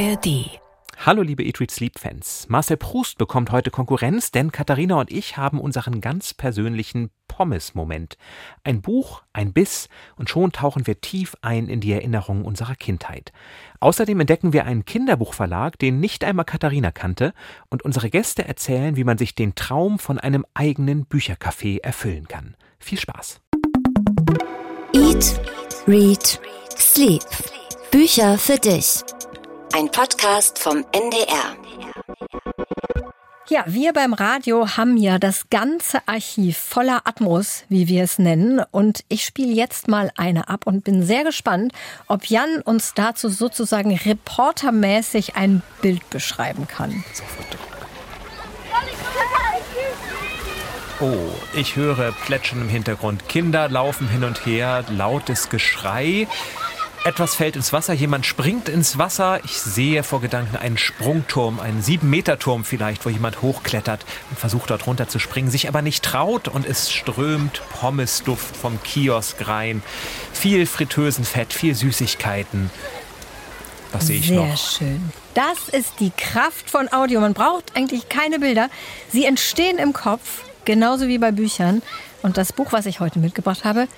ARD Hallo liebe Eat Read Sleep Fans. Marcel Proust bekommt heute Konkurrenz, denn Katharina und ich haben unseren ganz persönlichen Pommes-Moment. Ein Buch, ein Biss und schon tauchen wir tief ein in die Erinnerungen unserer Kindheit. Außerdem entdecken wir einen Kinderbuchverlag, den nicht einmal Katharina kannte und unsere Gäste erzählen, wie man sich den Traum von einem eigenen Büchercafé erfüllen kann. Viel Spaß. Eat, Read, Sleep. Bücher für dich. Ein Podcast vom NDR. Ja, wir beim Radio haben ja das ganze Archiv voller Atmos, wie wir es nennen. Und ich spiele jetzt mal eine ab und bin sehr gespannt, ob Jan uns dazu sozusagen reportermäßig ein Bild beschreiben kann. Oh, ich höre Plätschern im Hintergrund. Kinder laufen hin und her, lautes Geschrei. Etwas fällt ins Wasser, jemand springt ins Wasser. Ich sehe vor Gedanken einen Sprungturm, einen Sieben-Meter-Turm vielleicht, wo jemand hochklettert und versucht dort runter zu springen, sich aber nicht traut und es strömt Pommesduft vom Kiosk rein. Viel Fritteusenfett, viel Süßigkeiten. Was sehe ich Sehr noch? schön. Das ist die Kraft von Audio. Man braucht eigentlich keine Bilder. Sie entstehen im Kopf, genauso wie bei Büchern. Und das Buch, was ich heute mitgebracht habe,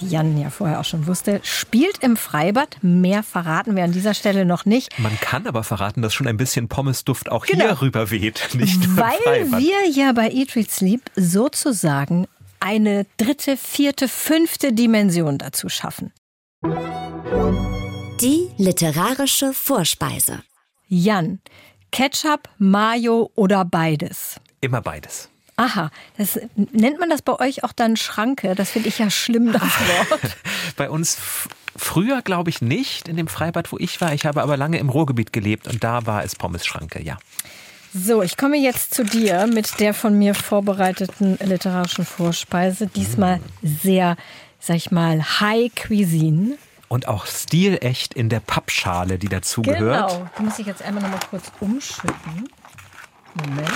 was Jan ja vorher auch schon wusste, spielt im Freibad. Mehr verraten wir an dieser Stelle noch nicht. Man kann aber verraten, dass schon ein bisschen Pommesduft auch Genau. hier rüber weht, nicht nur im Weil Freibad. wir ja bei Eat, Read, Sleep sozusagen eine dritte, vierte, fünfte Dimension dazu schaffen. Die literarische Vorspeise. Jan, Ketchup, Mayo oder beides? Immer beides. Aha, das, nennt man das bei euch auch dann Schranke? Das finde ich ja schlimm, das Wort. Bei uns früher glaube ich nicht in dem Freibad, wo ich war. Ich habe aber lange im Ruhrgebiet gelebt und da war es Pommesschranke, ja. So, ich komme jetzt zu dir mit der von mir vorbereiteten literarischen Vorspeise. Diesmal sehr, sag ich mal, High Cuisine. Und auch stilecht in der Pappschale, die dazugehört. Genau. Die muss ich jetzt einmal noch mal kurz umschütten. Moment.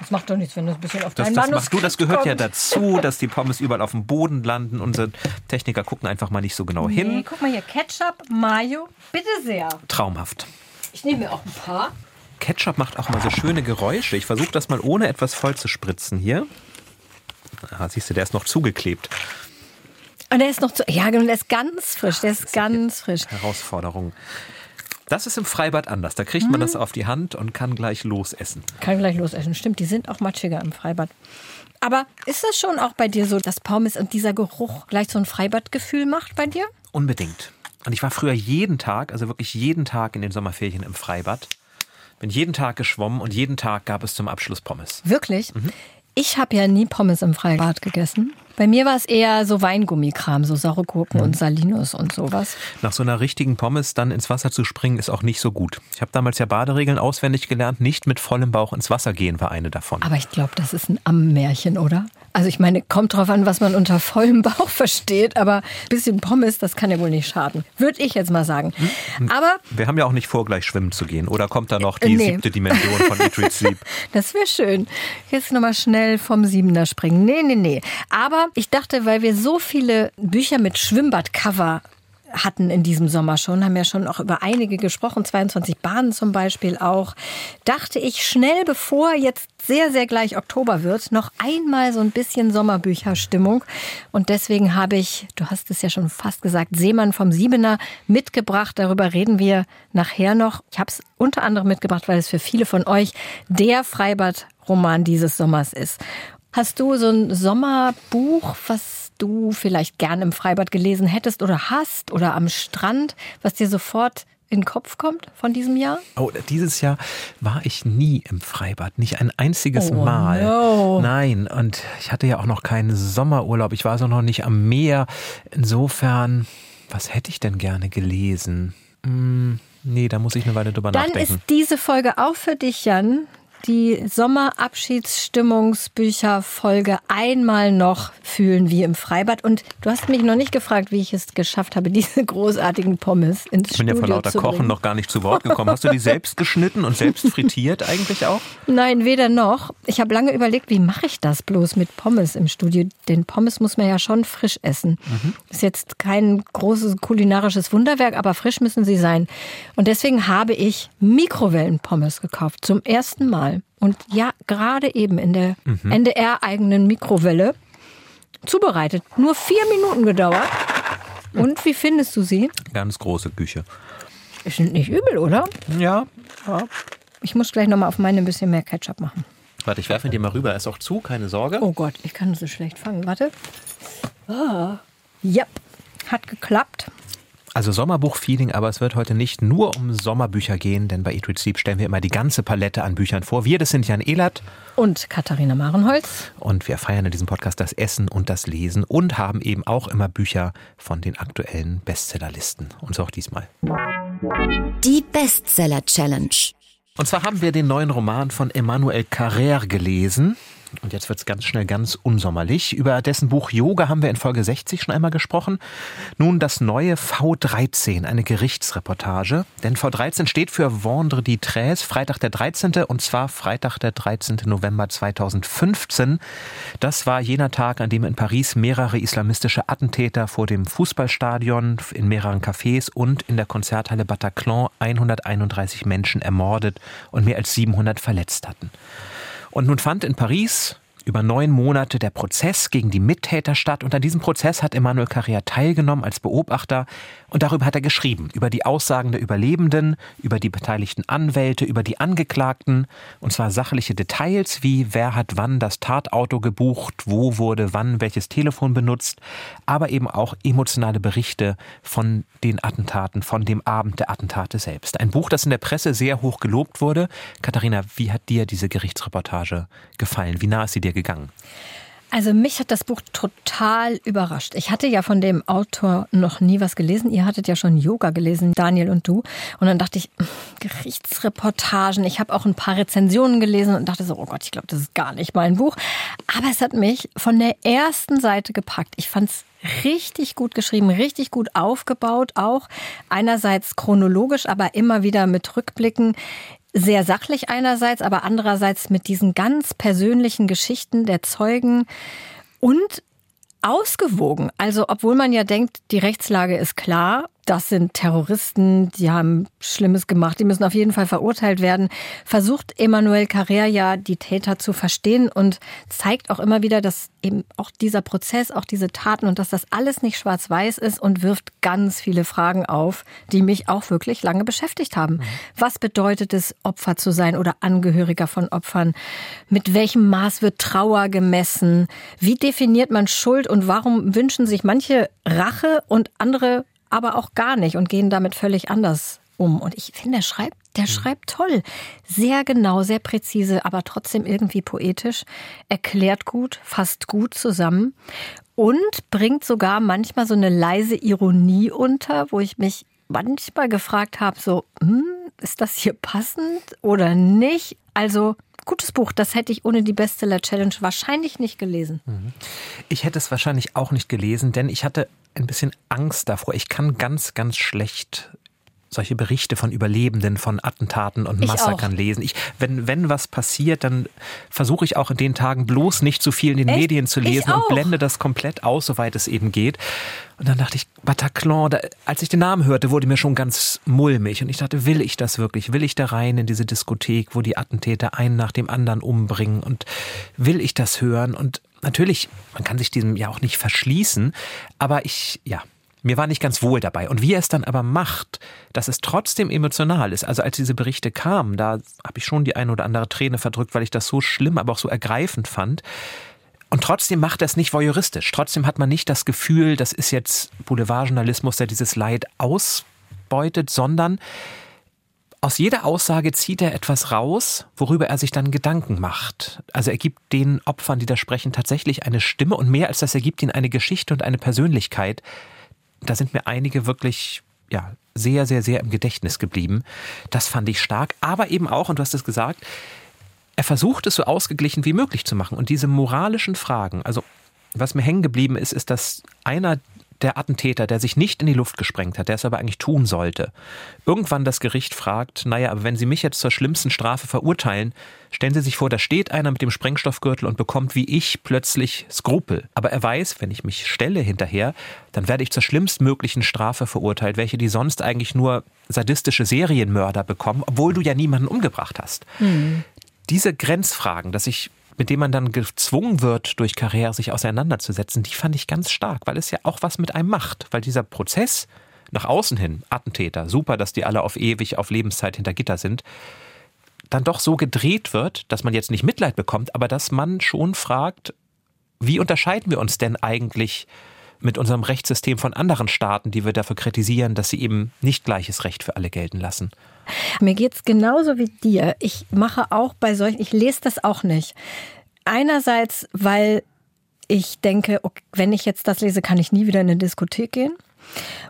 Das macht doch nichts, wenn das ein bisschen auf Das, dein das Manuskript machst du, das gehört ja kommt. dazu, dass die Pommes überall auf dem Boden landen. Unsere Techniker gucken einfach mal nicht so genau Nee, hin. guck mal hier, Ketchup, Mayo, bitte sehr. Traumhaft. Ich nehme mir auch ein paar. Ketchup macht auch mal so schöne Geräusche. Ich versuche das mal ohne etwas voll zu spritzen hier. Ah, siehst du, der ist noch zugeklebt. Und der ist noch zu. Ja, genau, der ist ganz frisch. Der ist ganz frisch. Herausforderung. Das ist im Freibad anders. Da kriegt man das auf die Hand und kann gleich losessen. Kann gleich losessen. Stimmt, die sind auch matschiger im Freibad. Aber ist das schon auch bei dir so, dass Pommes und dieser Geruch gleich so ein Freibadgefühl macht bei dir? Unbedingt. Und ich war früher jeden Tag, also wirklich jeden Tag in den Sommerferien im Freibad. Bin jeden Tag geschwommen und jeden Tag gab es zum Abschluss Pommes. Wirklich? Ich habe ja nie Pommes im Freibad gegessen. Bei mir war es eher so Weingummikram, so saure Gurken und Salinos und sowas. Nach so einer richtigen Pommes dann ins Wasser zu springen, ist auch nicht so gut. Ich habe damals ja Baderegeln auswendig gelernt. Nicht mit vollem Bauch ins Wasser gehen war eine davon. Aber ich glaube, das ist ein Ammenmärchen, oder? Also ich meine, kommt drauf an, was man unter vollem Bauch versteht, aber ein bisschen Pommes, das kann ja wohl nicht schaden. Würde ich jetzt mal sagen. Aber Wir haben ja auch nicht vor, gleich schwimmen zu gehen. Oder kommt da noch die Äh, nee. siebte Dimension von Eat, Sleep? Das wäre schön. Jetzt nochmal schnell vom Siebener springen. Nee, nee, nee. Aber ich dachte, weil wir so viele Bücher mit Schwimmbadcover hatten in diesem Sommer schon, haben ja schon auch über einige gesprochen, 22 Bahnen zum Beispiel auch, dachte ich schnell, bevor jetzt sehr, sehr gleich Oktober wird, noch einmal so ein bisschen Sommerbücherstimmung. Und deswegen habe ich, du hast es ja schon fast gesagt, Seemann vom Siebener mitgebracht. Darüber reden wir nachher noch. Ich habe es unter anderem mitgebracht, weil es für viele von euch der Freibad-Roman dieses Sommers ist. Hast du so ein Sommerbuch, was du vielleicht gern im Freibad gelesen hättest oder hast oder am Strand, was dir sofort in den Kopf kommt von diesem Jahr? Oh, dieses Jahr war ich nie im Freibad, nicht ein einziges Oh, Mal. no. Nein, und ich hatte ja auch noch keinen Sommerurlaub. Ich war so noch nicht am Meer. Insofern, was hätte ich denn gerne gelesen? Hm, nee, da muss ich eine Weile drüber Dann nachdenken. ist diese Folge auch für dich, Jan. Die Sommerabschiedsstimmungsbücherfolge einmal noch fühlen wie im Freibad. Und du hast mich noch nicht gefragt, wie ich es geschafft habe, diese großartigen Pommes ins Ich bin ja vor lauter Kochen noch gar nicht zu Wort gekommen. Hast du die selbst geschnitten und selbst frittiert eigentlich auch? Nein, weder noch. Ich habe lange überlegt, wie mache ich das bloß mit Pommes im Studio? Den Pommes muss man ja schon frisch essen. Mhm. Ist jetzt kein großes kulinarisches Wunderwerk, aber frisch müssen sie sein. Und deswegen habe ich Mikrowellenpommes gekauft. Zum ersten Mal. Und ja, gerade eben in der mhm. NDR-eigenen Mikrowelle zubereitet. Nur vier Minuten gedauert. Und wie findest du sie? Ganz große Küche. Ist nicht übel, oder? Ja. ja. Ich muss gleich nochmal auf meine ein bisschen mehr Ketchup machen. Warte, ich werfe dir mal rüber. Ist auch zu, keine Sorge. Oh Gott, ich kann so schlecht fangen. Warte. Ah. Ja, hat geklappt. Also Sommerbuch-Feeling, aber es wird heute nicht nur um Sommerbücher gehen, denn bei Eat Read Sleep stellen wir immer die ganze Palette an Büchern vor. Wir, das sind Jan Ehlert und Katharina Marenholz. Und wir feiern in diesem Podcast das Essen und das Lesen und haben eben auch immer Bücher von den aktuellen Bestsellerlisten. Und so auch diesmal. Die Bestseller Challenge. Und zwar haben wir den neuen Roman von Emmanuel Carrère gelesen. Und jetzt wird es ganz schnell ganz unsommerlich. Über dessen Buch Yoga haben wir in Folge 60 schon einmal gesprochen. Nun das neue V13, eine Gerichtsreportage. Denn V13 steht für Vendredi 13, Freitag der 13. und zwar Freitag der 13. November 2015. Das war jener Tag, an dem in Paris mehrere islamistische Attentäter vor dem Fußballstadion, in mehreren Cafés und in der Konzerthalle Bataclan 131 Menschen ermordet und mehr als 700 verletzt hatten. Und nun fand in Paris über neun Monate der Prozess gegen die Mittäter statt. Und an diesem Prozess hat Emmanuel Carrère teilgenommen als Beobachter. Und darüber hat er geschrieben. Über die Aussagen der Überlebenden, über die beteiligten Anwälte, über die Angeklagten. Und zwar sachliche Details wie wer hat wann das Tatauto gebucht, wo wurde wann welches Telefon benutzt. Aber eben auch emotionale Berichte von den Attentaten, von dem Abend der Attentate selbst. Ein Buch, das in der Presse sehr hoch gelobt wurde. Katharina, wie hat dir diese Gerichtsreportage gefallen? Wie nah ist sie dir gegangen? Also mich hat das Buch total überrascht. Ich hatte ja von dem Autor noch nie was gelesen. Ihr hattet ja schon Yoga gelesen, Daniel und du. Und dann dachte ich, hm, Gerichtsreportagen. Ich habe auch ein paar Rezensionen gelesen und dachte so, oh Gott, ich glaube, das ist gar nicht mein Buch. Aber es hat mich von der ersten Seite gepackt. Ich fand es richtig gut geschrieben, richtig gut aufgebaut, auch einerseits chronologisch, aber immer wieder mit Rückblicken sehr sachlich einerseits, aber andererseits mit diesen ganz persönlichen Geschichten der Zeugen und ausgewogen. Also obwohl man ja denkt, die Rechtslage ist klar das sind Terroristen, die haben Schlimmes gemacht, die müssen auf jeden Fall verurteilt werden, versucht Emmanuel Carrère ja die Täter zu verstehen und zeigt auch immer wieder, dass eben auch dieser Prozess, auch diese Taten und dass das alles nicht schwarz-weiß ist und wirft ganz viele Fragen auf, die mich auch wirklich lange beschäftigt haben. Mhm. Was bedeutet es, Opfer zu sein oder Angehöriger von Opfern? Mit welchem Maß wird Trauer gemessen? Wie definiert man Schuld und warum wünschen sich manche Rache und andere aber auch gar nicht und gehen damit völlig anders um. Und ich finde, der schreibt, der schreibt toll. Sehr genau, sehr präzise, aber trotzdem irgendwie poetisch. Erklärt gut, fasst gut zusammen und bringt sogar manchmal so eine leise Ironie unter, wo ich mich manchmal gefragt habe, so, hm, ist das hier passend oder nicht? Also gutes Buch, das hätte ich ohne die Bestseller Challenge wahrscheinlich nicht gelesen. Mhm. Ich hätte es wahrscheinlich auch nicht gelesen, denn ich hatte ein bisschen Angst davor. Ich kann ganz, ganz schlecht solche Berichte von Überlebenden, von Attentaten und Massakern lesen. Ich, wenn, wenn was passiert, dann versuche ich auch in den Tagen bloß nicht zu viel in den Echt? Medien zu lesen und blende das komplett aus, soweit es eben geht. Und dann dachte ich, Bataclan, da, als ich den Namen hörte, wurde mir schon ganz mulmig. Und ich dachte, will ich das wirklich? Will ich da rein in diese Diskothek, wo die Attentäter einen nach dem anderen umbringen? Und will ich das hören? Und natürlich, man kann sich diesem ja auch nicht verschließen, aber ich, ja, mir war nicht ganz wohl dabei. Und wie er es dann aber macht, dass es trotzdem emotional ist. Also als diese Berichte kamen, da habe ich schon die eine oder andere Träne verdrückt, weil ich das so schlimm, aber auch so ergreifend fand. Und trotzdem macht er es nicht voyeuristisch. Trotzdem hat man nicht das Gefühl, das ist jetzt Boulevardjournalismus, der dieses Leid ausbeutet, sondern aus jeder Aussage zieht er etwas raus, worüber er sich dann Gedanken macht. Also er gibt den Opfern, die da sprechen, tatsächlich eine Stimme und mehr als das, er gibt ihnen eine Geschichte und eine Persönlichkeit. Da sind mir einige wirklich ja, sehr, sehr, sehr im Gedächtnis geblieben. Das fand ich stark. Aber eben auch, und du hast es gesagt, er versucht es so ausgeglichen wie möglich zu machen. Und diese moralischen Fragen, also was mir hängen geblieben ist, ist, dass einer der Attentäter, der sich nicht in die Luft gesprengt hat, der es aber eigentlich tun sollte, irgendwann das Gericht fragt, naja, aber wenn Sie mich jetzt zur schlimmsten Strafe verurteilen, stellen Sie sich vor, da steht einer mit dem Sprengstoffgürtel und bekommt wie ich plötzlich Skrupel. Aber er weiß, wenn ich mich stelle hinterher, dann werde ich zur schlimmstmöglichen Strafe verurteilt, welche die sonst eigentlich nur sadistische Serienmörder bekommen, obwohl du ja niemanden umgebracht hast. Mhm. Diese Grenzfragen, dass ich mit dem man dann gezwungen wird, durch Karriere sich auseinanderzusetzen, die fand ich ganz stark, weil es ja auch was mit einem macht. Weil dieser Prozess nach außen hin, Attentäter, super, dass die alle auf ewig, auf Lebenszeit hinter Gitter sind, dann doch so gedreht wird, dass man jetzt nicht Mitleid bekommt, aber dass man schon fragt, wie unterscheiden wir uns denn eigentlich mit unserem Rechtssystem von anderen Staaten, die wir dafür kritisieren, dass sie eben nicht gleiches Recht für alle gelten lassen? Mir geht es genauso wie dir. Ich mache auch bei solchen, ich lese das auch nicht. Einerseits, weil ich denke, okay, wenn ich jetzt das lese, kann ich nie wieder in eine Diskothek gehen.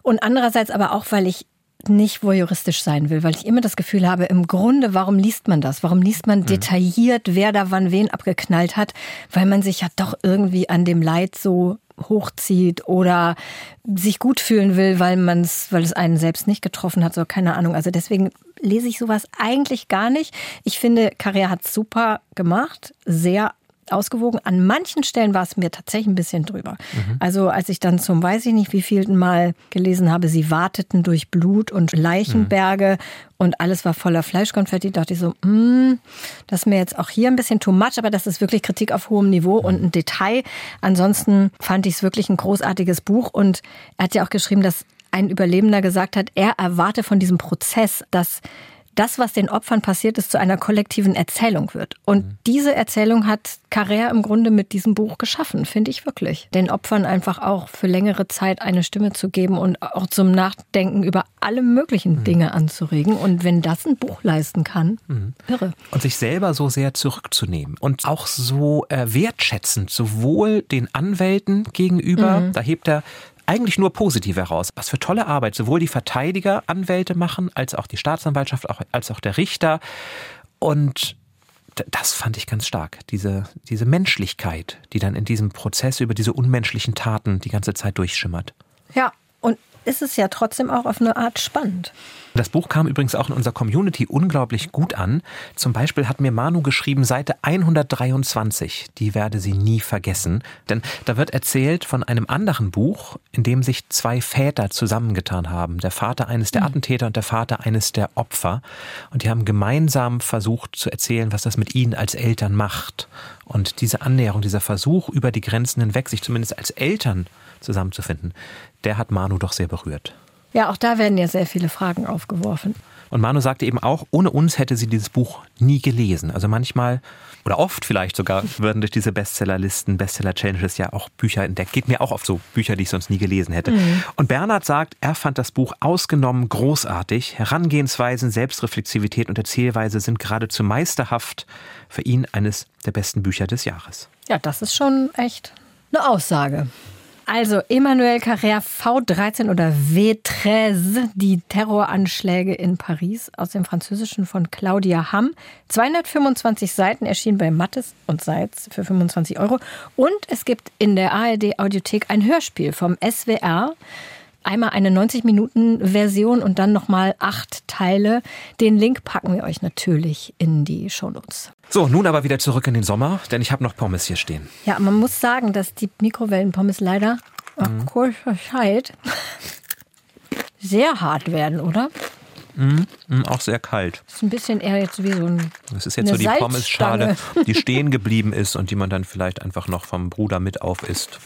Und andererseits aber auch, weil ich nicht voyeuristisch sein will, weil ich immer das Gefühl habe, im Grunde, warum liest man das? Warum liest man mhm. detailliert, wer da wann wen abgeknallt hat? Weil man sich ja doch irgendwie an dem Leid so hochzieht oder sich gut fühlen will, weil man es, weil es einen selbst nicht getroffen hat, so keine Ahnung. Also deswegen lese ich sowas eigentlich gar nicht. Ich finde, Carrère hat super gemacht, sehr ausgewogen. An manchen Stellen war es mir tatsächlich ein bisschen drüber. Mhm. Also als ich dann zum weiß ich nicht wievielten Mal gelesen habe, sie warteten durch Blut und Leichenberge mhm. und alles war voller Fleischkonfetti, dachte ich so, mm, das ist mir jetzt auch hier ein bisschen too much, aber das ist wirklich Kritik auf hohem Niveau und ein Detail. Ansonsten fand ich es wirklich ein großartiges Buch und er hat ja auch geschrieben, dass ein Überlebender gesagt hat, er erwarte von diesem Prozess, dass das, was den Opfern passiert ist, zu einer kollektiven Erzählung wird. Und mhm. diese Erzählung hat Carrère im Grunde mit diesem Buch geschaffen, finde ich wirklich. Den Opfern einfach auch für längere Zeit eine Stimme zu geben und auch zum Nachdenken über alle möglichen mhm. Dinge anzuregen. Und wenn das ein Buch leisten kann, mhm. irre. Und sich selber so sehr zurückzunehmen und auch so äh, wertschätzend, sowohl den Anwälten gegenüber, mhm. da hebt er eigentlich nur positiv heraus. Was für tolle Arbeit sowohl die Verteidiger, Anwälte machen, als auch die Staatsanwaltschaft, als auch der Richter. Und das fand ich ganz stark. Diese, diese Menschlichkeit, die dann in diesem Prozess über diese unmenschlichen Taten die ganze Zeit durchschimmert. Ja, und ist es ja trotzdem auch auf eine Art spannend. Das Buch kam übrigens auch in unserer Community unglaublich gut an. Zum Beispiel hat mir Manu geschrieben, Seite 123, die werde sie nie vergessen. Denn da wird erzählt von einem anderen Buch, in dem sich zwei Väter zusammengetan haben. Der Vater eines der hm. Attentäter und der Vater eines der Opfer. Und die haben gemeinsam versucht zu erzählen, was das mit ihnen als Eltern macht. Und diese Annäherung, dieser Versuch über die Grenzen hinweg, sich zumindest als Eltern zusammenzufinden, der hat Manu doch sehr berührt. Ja, auch da werden ja sehr viele Fragen aufgeworfen. Und Manu sagte eben auch, ohne uns hätte sie dieses Buch nie gelesen. Also manchmal oder oft vielleicht sogar würden durch diese Bestsellerlisten, Bestseller-Challenges ja auch Bücher entdeckt. Geht mir auch oft so, Bücher, die ich sonst nie gelesen hätte. Mhm. Und Bernhard sagt, er fand das Buch ausgenommen großartig. Herangehensweisen, Selbstreflexivität und Erzählweise sind geradezu meisterhaft. Für ihn eines der besten Bücher des Jahres. Ja, das ist schon echt eine Aussage. Also Emmanuel Carrère V13 oder V13, die Terroranschläge in Paris aus dem Französischen von Claudia Hamm. 225 Seiten erschienen bei Mattes und Seitz für 25 Euro. Und es gibt in der ARD Audiothek ein Hörspiel vom SWR einmal eine 90-Minuten-Version und dann nochmal acht Teile. Den Link packen wir euch natürlich in die Shownotes. So, nun aber wieder zurück in den Sommer, denn ich habe noch Pommes hier stehen. Ja, man muss sagen, dass die Mikrowellenpommes leider nach mhm. kurzer Zeit sehr hart werden, oder? Mm, mm, auch sehr kalt. Das ist ein bisschen eher jetzt wie so ein. Das ist jetzt so die Pommesschale, die stehen geblieben ist und die man dann vielleicht einfach noch vom Bruder mit auf isst.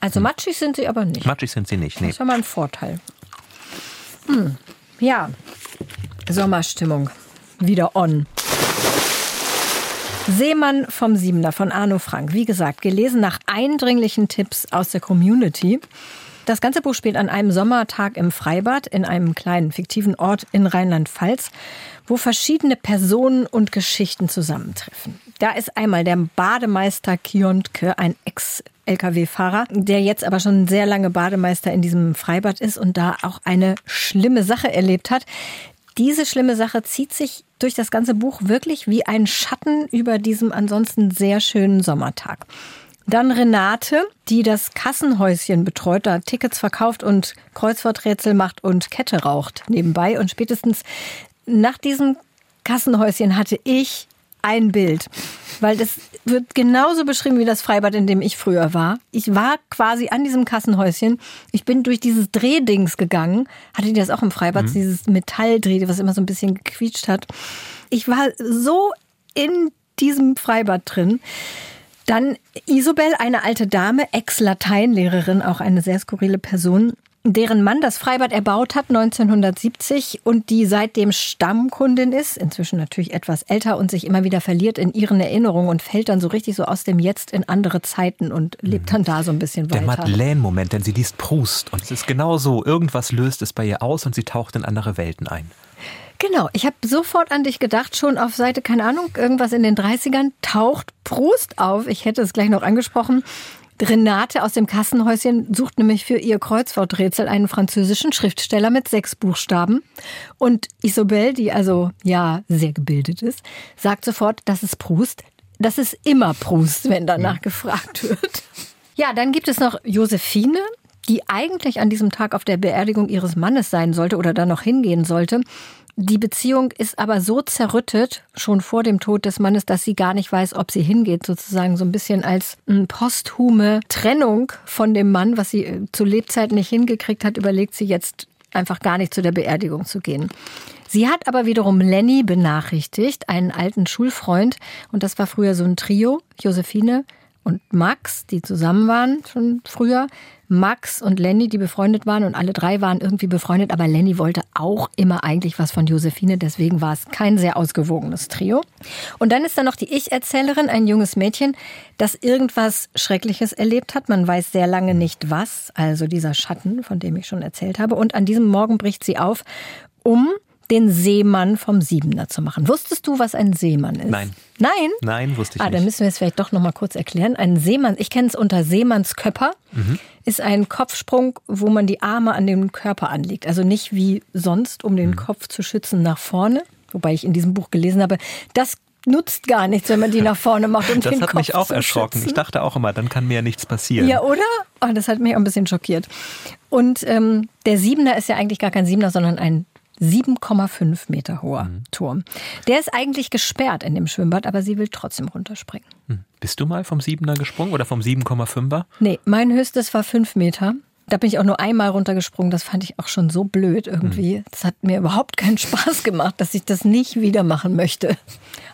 Also hm. matschig sind sie aber nicht. Matschig sind sie nicht, nee. Das ist ja mal ein Vorteil. Hm. Ja, Sommerstimmung. Wieder on. Seemann vom Siebener von Arno Frank. Wie gesagt, gelesen nach eindringlichen Tipps aus der Community. Das ganze Buch spielt an einem Sommertag im Freibad in einem kleinen fiktiven Ort in Rheinland-Pfalz, wo verschiedene Personen und Geschichten zusammentreffen. Da ist einmal der Bademeister Kiontke, ein Ex-Lkw-Fahrer, der jetzt aber schon sehr lange Bademeister in diesem Freibad ist und da auch eine schlimme Sache erlebt hat. Diese schlimme Sache zieht sich durch das ganze Buch wirklich wie ein Schatten über diesem ansonsten sehr schönen Sommertag. Dann Renate, die das Kassenhäuschen betreut, da Tickets verkauft und Kreuzworträtsel macht und Kette raucht nebenbei. Und spätestens nach diesem Kassenhäuschen hatte ich ein Bild, weil das wird genauso beschrieben wie das Freibad, in dem ich früher war. Ich war quasi an diesem Kassenhäuschen. Ich bin durch dieses Drehdings gegangen. Hatte die das auch im Freibad? Mhm. Dieses Metalldreh, was immer so ein bisschen gequietscht hat. Ich war so in diesem Freibad drin. Dann Isobel, eine alte Dame, Ex-Lateinlehrerin, auch eine sehr skurrile Person, deren Mann das Freibad erbaut hat 1970 und die seitdem Stammkundin ist, inzwischen natürlich etwas älter und sich immer wieder verliert in ihren Erinnerungen und fällt dann so richtig so aus dem Jetzt in andere Zeiten und lebt dann da so ein bisschen weiter. Der Madeleine-Moment, denn sie liest Proust und es ist genau so, irgendwas löst es bei ihr aus und sie taucht in andere Welten ein. Genau, ich habe sofort an dich gedacht, schon auf Seite, keine Ahnung, irgendwas in den 30ern taucht Proust auf. Ich hätte es gleich noch angesprochen. Renate aus dem Kassenhäuschen sucht nämlich für ihr Kreuzworträtsel einen französischen Schriftsteller mit sechs Buchstaben. Und Isobel, die also ja sehr gebildet ist, sagt sofort, das ist Proust. Das ist immer Proust, wenn danach mhm. gefragt wird. Ja, dann gibt es noch Josephine, die eigentlich an diesem Tag auf der Beerdigung ihres Mannes sein sollte oder da noch hingehen sollte. Die Beziehung ist aber so zerrüttet, schon vor dem Tod des Mannes, dass sie gar nicht weiß, ob sie hingeht, sozusagen so ein bisschen als posthume Trennung von dem Mann, was sie äh, zu Lebzeiten nicht hingekriegt hat, überlegt sie jetzt einfach gar nicht zu der Beerdigung zu gehen. Sie hat aber wiederum Lenny benachrichtigt, einen alten Schulfreund, und das war früher so ein Trio, Josephine und Max, die zusammen waren schon früher. Max und Lenny, die befreundet waren und alle drei waren irgendwie befreundet, aber Lenny wollte auch immer eigentlich was von Josephine, deswegen war es kein sehr ausgewogenes Trio. Und dann ist da noch die Ich-Erzählerin, ein junges Mädchen, das irgendwas Schreckliches erlebt hat. Man weiß sehr lange nicht was, also dieser Schatten, von dem ich schon erzählt habe. Und an diesem Morgen bricht sie auf, um den Seemann vom Siebener zu machen. Wusstest du, was ein Seemann ist? Nein. Nein? Nein, wusste ich ah, nicht. Dann müssen wir es vielleicht doch noch mal kurz erklären. Ein Seemann, ich kenne es unter Seemannsköpper, mhm. ist ein Kopfsprung, wo man die Arme an den Körper anlegt. Also nicht wie sonst, um den mhm. Kopf zu schützen nach vorne. Wobei ich in diesem Buch gelesen habe, das nutzt gar nichts, wenn man die nach vorne macht und das den hat Kopf mich auch erschrocken. Schützen. Ich dachte auch immer, dann kann mir ja nichts passieren. Ja, oder? Oh, das hat mich auch ein bisschen schockiert. Und ähm, der Siebener ist ja eigentlich gar kein Siebener, sondern ein 7,5 Meter hoher mhm. Turm. Der ist eigentlich gesperrt in dem Schwimmbad, aber sie will trotzdem runterspringen. Mhm. Bist du mal vom Siebener gesprungen oder vom 7,5er? Nee, mein höchstes war 5 Meter. Da bin ich auch nur einmal runtergesprungen. Das fand ich auch schon so blöd irgendwie. Mhm. Das hat mir überhaupt keinen Spaß gemacht, dass ich das nicht wieder machen möchte.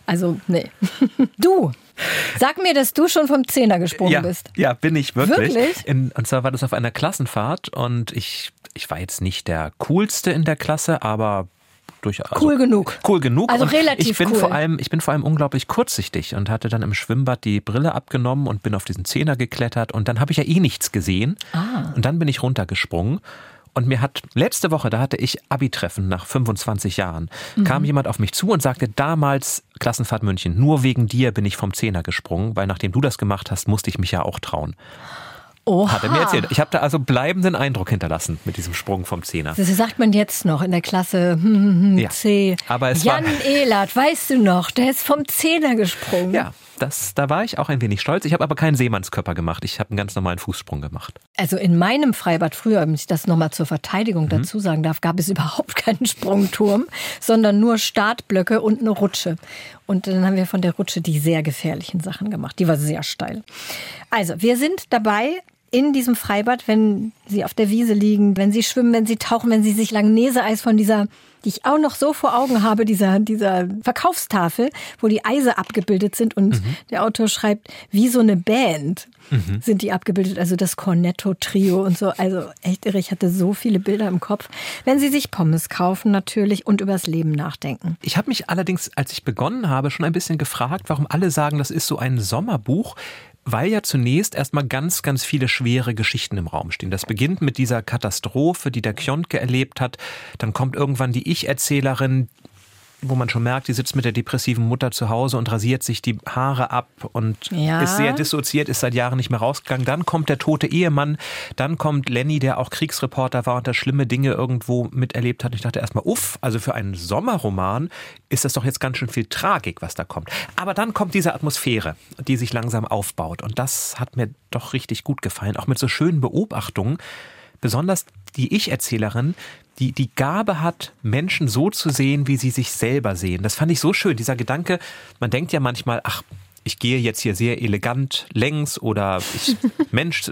Also, nee. Du, Sag mir, dass du schon vom Zehner gesprungen ja, bist. Ja, bin ich wirklich. Wirklich? In, und zwar war das auf einer Klassenfahrt und ich, ich war jetzt nicht der coolste in der Klasse, aber durchaus. Also cool genug. Cool genug. Also und relativ ich bin cool. Vor allem, ich bin vor allem unglaublich kurzsichtig und hatte dann im Schwimmbad die Brille abgenommen und bin auf diesen Zehner geklettert und dann habe ich ja eh nichts gesehen. Ah. Und dann bin ich runtergesprungen. Und mir hat letzte Woche, da hatte ich Abi-Treffen nach 25 Jahren, mhm. kam jemand auf mich zu und sagte, damals Klassenfahrt München, nur wegen dir bin ich vom Zehner gesprungen, weil nachdem du das gemacht hast, musste ich mich ja auch trauen. Oha. Hat er mir erzählt. Ich habe da also bleibenden Eindruck hinterlassen mit diesem Sprung vom Zehner. Das sagt man jetzt noch in der Klasse hm, hm, hm, ja. C. Aber es Jan war Ehlert, weißt du noch, der ist vom Zehner gesprungen. Ja, das, da war ich auch ein wenig stolz. Ich habe aber keinen Seemannskörper gemacht. Ich habe einen ganz normalen Fußsprung gemacht. Also in meinem Freibad früher, wenn ich das nochmal zur Verteidigung mhm. dazu sagen darf, gab es überhaupt keinen Sprungturm, sondern nur Startblöcke und eine Rutsche. Und dann haben wir von der Rutsche die sehr gefährlichen Sachen gemacht. Die war sehr steil. Also, wir sind dabei, in diesem Freibad, wenn sie auf der Wiese liegen, wenn sie schwimmen, wenn sie tauchen, wenn sie sich Langnese-Eis von dieser, die ich auch noch so vor Augen habe, dieser, dieser Verkaufstafel, wo die Eise abgebildet sind und mhm. der Autor schreibt, wie so eine Band mhm. sind die abgebildet, also das Cornetto-Trio und so. Also echt irre, ich hatte so viele Bilder im Kopf. Wenn sie sich Pommes kaufen natürlich und übers Leben nachdenken. Ich habe mich allerdings, als ich begonnen habe, schon ein bisschen gefragt, warum alle sagen, das ist so ein Sommerbuch weil ja zunächst erstmal ganz, ganz viele schwere Geschichten im Raum stehen. Das beginnt mit dieser Katastrophe, die der Kionke erlebt hat. Dann kommt irgendwann die Ich-Erzählerin, wo man schon merkt, die sitzt mit der depressiven Mutter zu Hause und rasiert sich die Haare ab und Ja. ist sehr dissoziiert, ist seit Jahren nicht mehr rausgegangen. Dann kommt der tote Ehemann, dann kommt Lenny, der auch Kriegsreporter war und da schlimme Dinge irgendwo miterlebt hat. Ich dachte erstmal, uff, also für einen Sommerroman ist das doch jetzt ganz schön viel Tragik, was da kommt. Aber dann kommt diese Atmosphäre, die sich langsam aufbaut und das hat mir doch richtig gut gefallen, auch mit so schönen Beobachtungen. Besonders die Ich-Erzählerin, die die Gabe hat, Menschen so zu sehen, wie sie sich selber sehen. Das fand ich so schön, dieser Gedanke. Man denkt ja manchmal, ach, ich gehe jetzt hier sehr elegant längs oder ich, Mensch,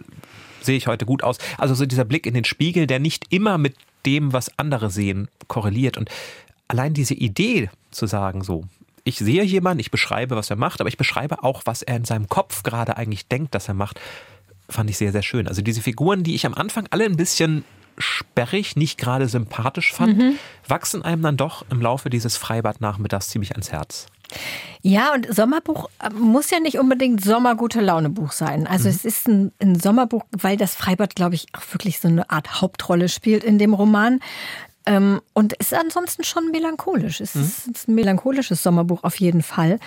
sehe ich heute gut aus. Also so dieser Blick in den Spiegel, der nicht immer mit dem, was andere sehen, korreliert. Und allein diese Idee zu sagen, so, ich sehe jemanden, ich beschreibe, was er macht, aber ich beschreibe auch, was er in seinem Kopf gerade eigentlich denkt, dass er macht, fand ich sehr, sehr schön. Also diese Figuren, die ich am Anfang alle ein bisschen sperrig, nicht gerade sympathisch fand, wachsen einem dann doch im Laufe dieses Freibadnachmittags ziemlich ans Herz. Ja, und Sommerbuch äh, muss ja nicht unbedingt Sommergute Laune-Buch sein. Also es ist ein, ein Sommerbuch, weil das Freibad, glaube ich, auch wirklich so eine Art Hauptrolle spielt in dem Roman. Ähm, und ist ansonsten schon melancholisch. Es ist ein melancholisches Sommerbuch auf jeden Fall.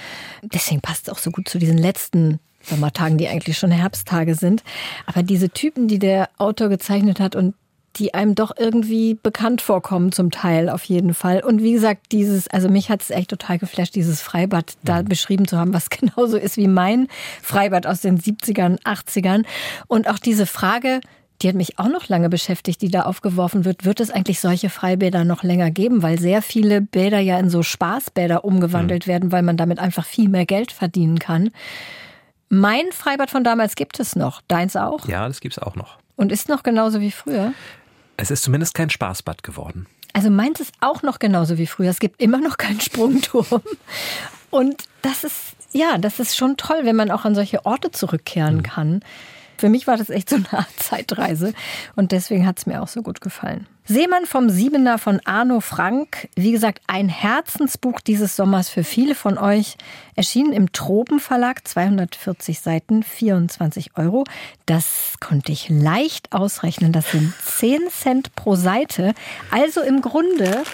Deswegen passt es auch so gut zu diesen letzten Sommertagen, die eigentlich schon Herbsttage sind. Aber diese Typen, die der Autor gezeichnet hat und die einem doch irgendwie bekannt vorkommen, zum Teil auf jeden Fall. Und wie gesagt, dieses, also mich hat es echt total geflasht, dieses Freibad da beschrieben zu haben, was genauso ist wie mein Freibad aus den 70ern, 80ern. Und auch diese Frage, die hat mich auch noch lange beschäftigt, die da aufgeworfen wird. Wird es eigentlich solche Freibäder noch länger geben? Weil sehr viele Bäder ja in so Spaßbäder umgewandelt werden, weil man damit einfach viel mehr Geld verdienen kann. Mein Freibad von damals gibt es noch. Deins auch? Ja, das gibt's auch noch. Und ist noch genauso wie früher? Es ist zumindest kein Spaßbad geworden. Also meins ist auch noch genauso wie früher. Es gibt immer noch keinen Sprungturm. Und das ist, ja, das ist schon toll, wenn man auch an solche Orte zurückkehren kann. Für mich war das echt so eine Art Zeitreise und deswegen hat es mir auch so gut gefallen. Seemann vom Siebener von Arno Frank. Wie gesagt, ein Herzensbuch dieses Sommers für viele von euch. Erschienen im Tropenverlag, 240 Seiten, 24 Euro. Das konnte ich leicht ausrechnen. Das sind 10 Cent pro Seite. Also im Grunde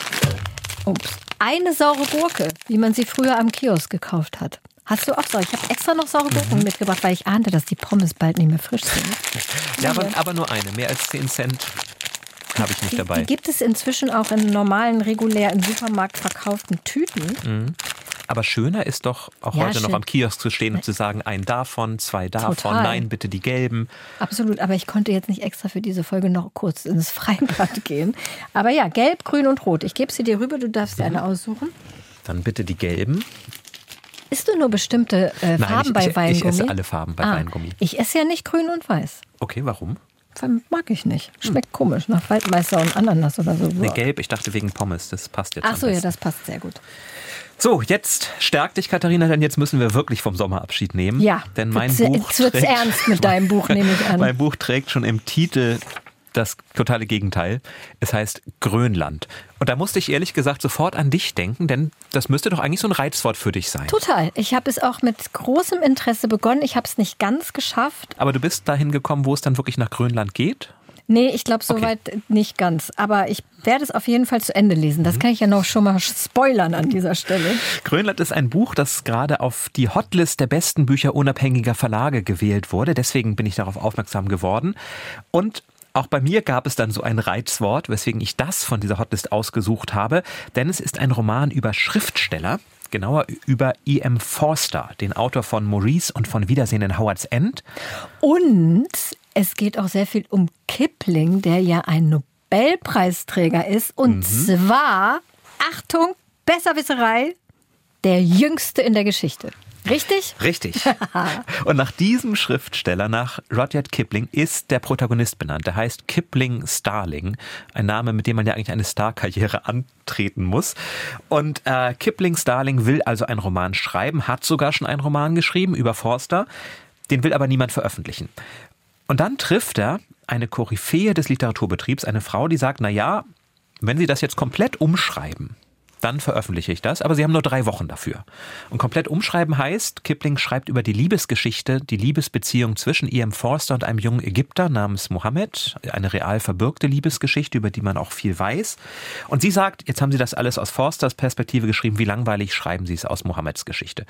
ups, eine saure Gurke, wie man sie früher am Kiosk gekauft hat. Hast du auch so? Ich habe extra noch saure Gurken mitgebracht, weil ich ahnte, dass die Pommes bald nicht mehr frisch sind. Ja, aber, nur eine. Mehr als 10 Cent habe ich nicht Die, dabei. die gibt es inzwischen auch in normalen, regulär im Supermarkt verkauften Tüten. Aber schöner ist doch auch Ja, heute noch schön. am Kiosk zu stehen und zu sagen, ein davon, zwei davon, Total. nein, bitte die gelben. Absolut, aber ich konnte jetzt nicht extra für diese Folge noch kurz ins Freibad gehen. Aber ja, gelb, grün und rot. Ich gebe sie dir rüber, du darfst dir eine aussuchen. Dann bitte die gelben. Isst du nur bestimmte äh, Nein, Farben ich, bei ich, ich Weingummi? esse alle Farben bei ah, Weingummi. Ich esse ja nicht grün und weiß. Okay, warum? Mag ich nicht. Schmeckt komisch, nach Waldmeister und Ananas oder so. Ne, gelb, ich dachte wegen Pommes, das passt jetzt Ach so, ja, das passt sehr gut. So, jetzt stärk dich, Katharina, denn jetzt müssen wir wirklich vom Sommer Abschied nehmen. Ja, denn mein wird's- Buch jetzt wird's trägt, ernst mit deinem Buch, nehme ich an. Mein Buch trägt schon im Titel das totale Gegenteil. Es heißt Grönland. Und da musste ich ehrlich gesagt sofort an dich denken, denn das müsste doch eigentlich so ein Reizwort für dich sein. Total. Ich habe es auch mit großem Interesse begonnen. Ich habe es nicht ganz geschafft. Aber du bist dahin gekommen, wo es dann wirklich nach Grönland geht? Nee, ich glaube Okay. soweit nicht ganz. Aber ich werde es auf jeden Fall zu Ende lesen. Das kann ich ja noch schon mal spoilern an dieser Stelle. Grönland ist ein Buch, das gerade auf die Hotlist der besten Bücher unabhängiger Verlage gewählt wurde. Deswegen bin ich darauf aufmerksam geworden. Und auch bei mir gab es dann so ein Reizwort, weswegen ich das von dieser Hotlist ausgesucht habe. Denn es ist ein Roman über Schriftsteller, genauer über E.M. Forster, den Autor von Maurice und von Wiedersehen in Howards End. Und es geht auch sehr viel um Kipling, der ja ein Nobelpreisträger ist. Und zwar, Achtung, Besserwisserei, der jüngste in der Geschichte. Richtig? Richtig. Und nach diesem Schriftsteller, nach Rudyard Kipling, ist der Protagonist benannt. Der heißt Kipling Starling. Ein Name, mit dem man ja eigentlich eine Starkarriere antreten muss. Und äh, Kipling Starling will also einen Roman schreiben, hat sogar schon einen Roman geschrieben über Forster. Den will aber niemand veröffentlichen. Und dann trifft er eine Koryphäe des Literaturbetriebs, eine Frau, die sagt, na ja, wenn Sie das jetzt komplett umschreiben, dann veröffentliche ich das. Aber sie haben nur drei Wochen dafür. Und komplett umschreiben heißt, Kipling schreibt über die Liebesgeschichte, die Liebesbeziehung zwischen ihrem Forster und einem jungen Ägypter namens Mohammed. Eine real verbürgte Liebesgeschichte, über die man auch viel weiß. Und sie sagt, jetzt haben sie das alles aus Forsters Perspektive geschrieben, wie langweilig schreiben sie es aus Mohammeds Geschichte.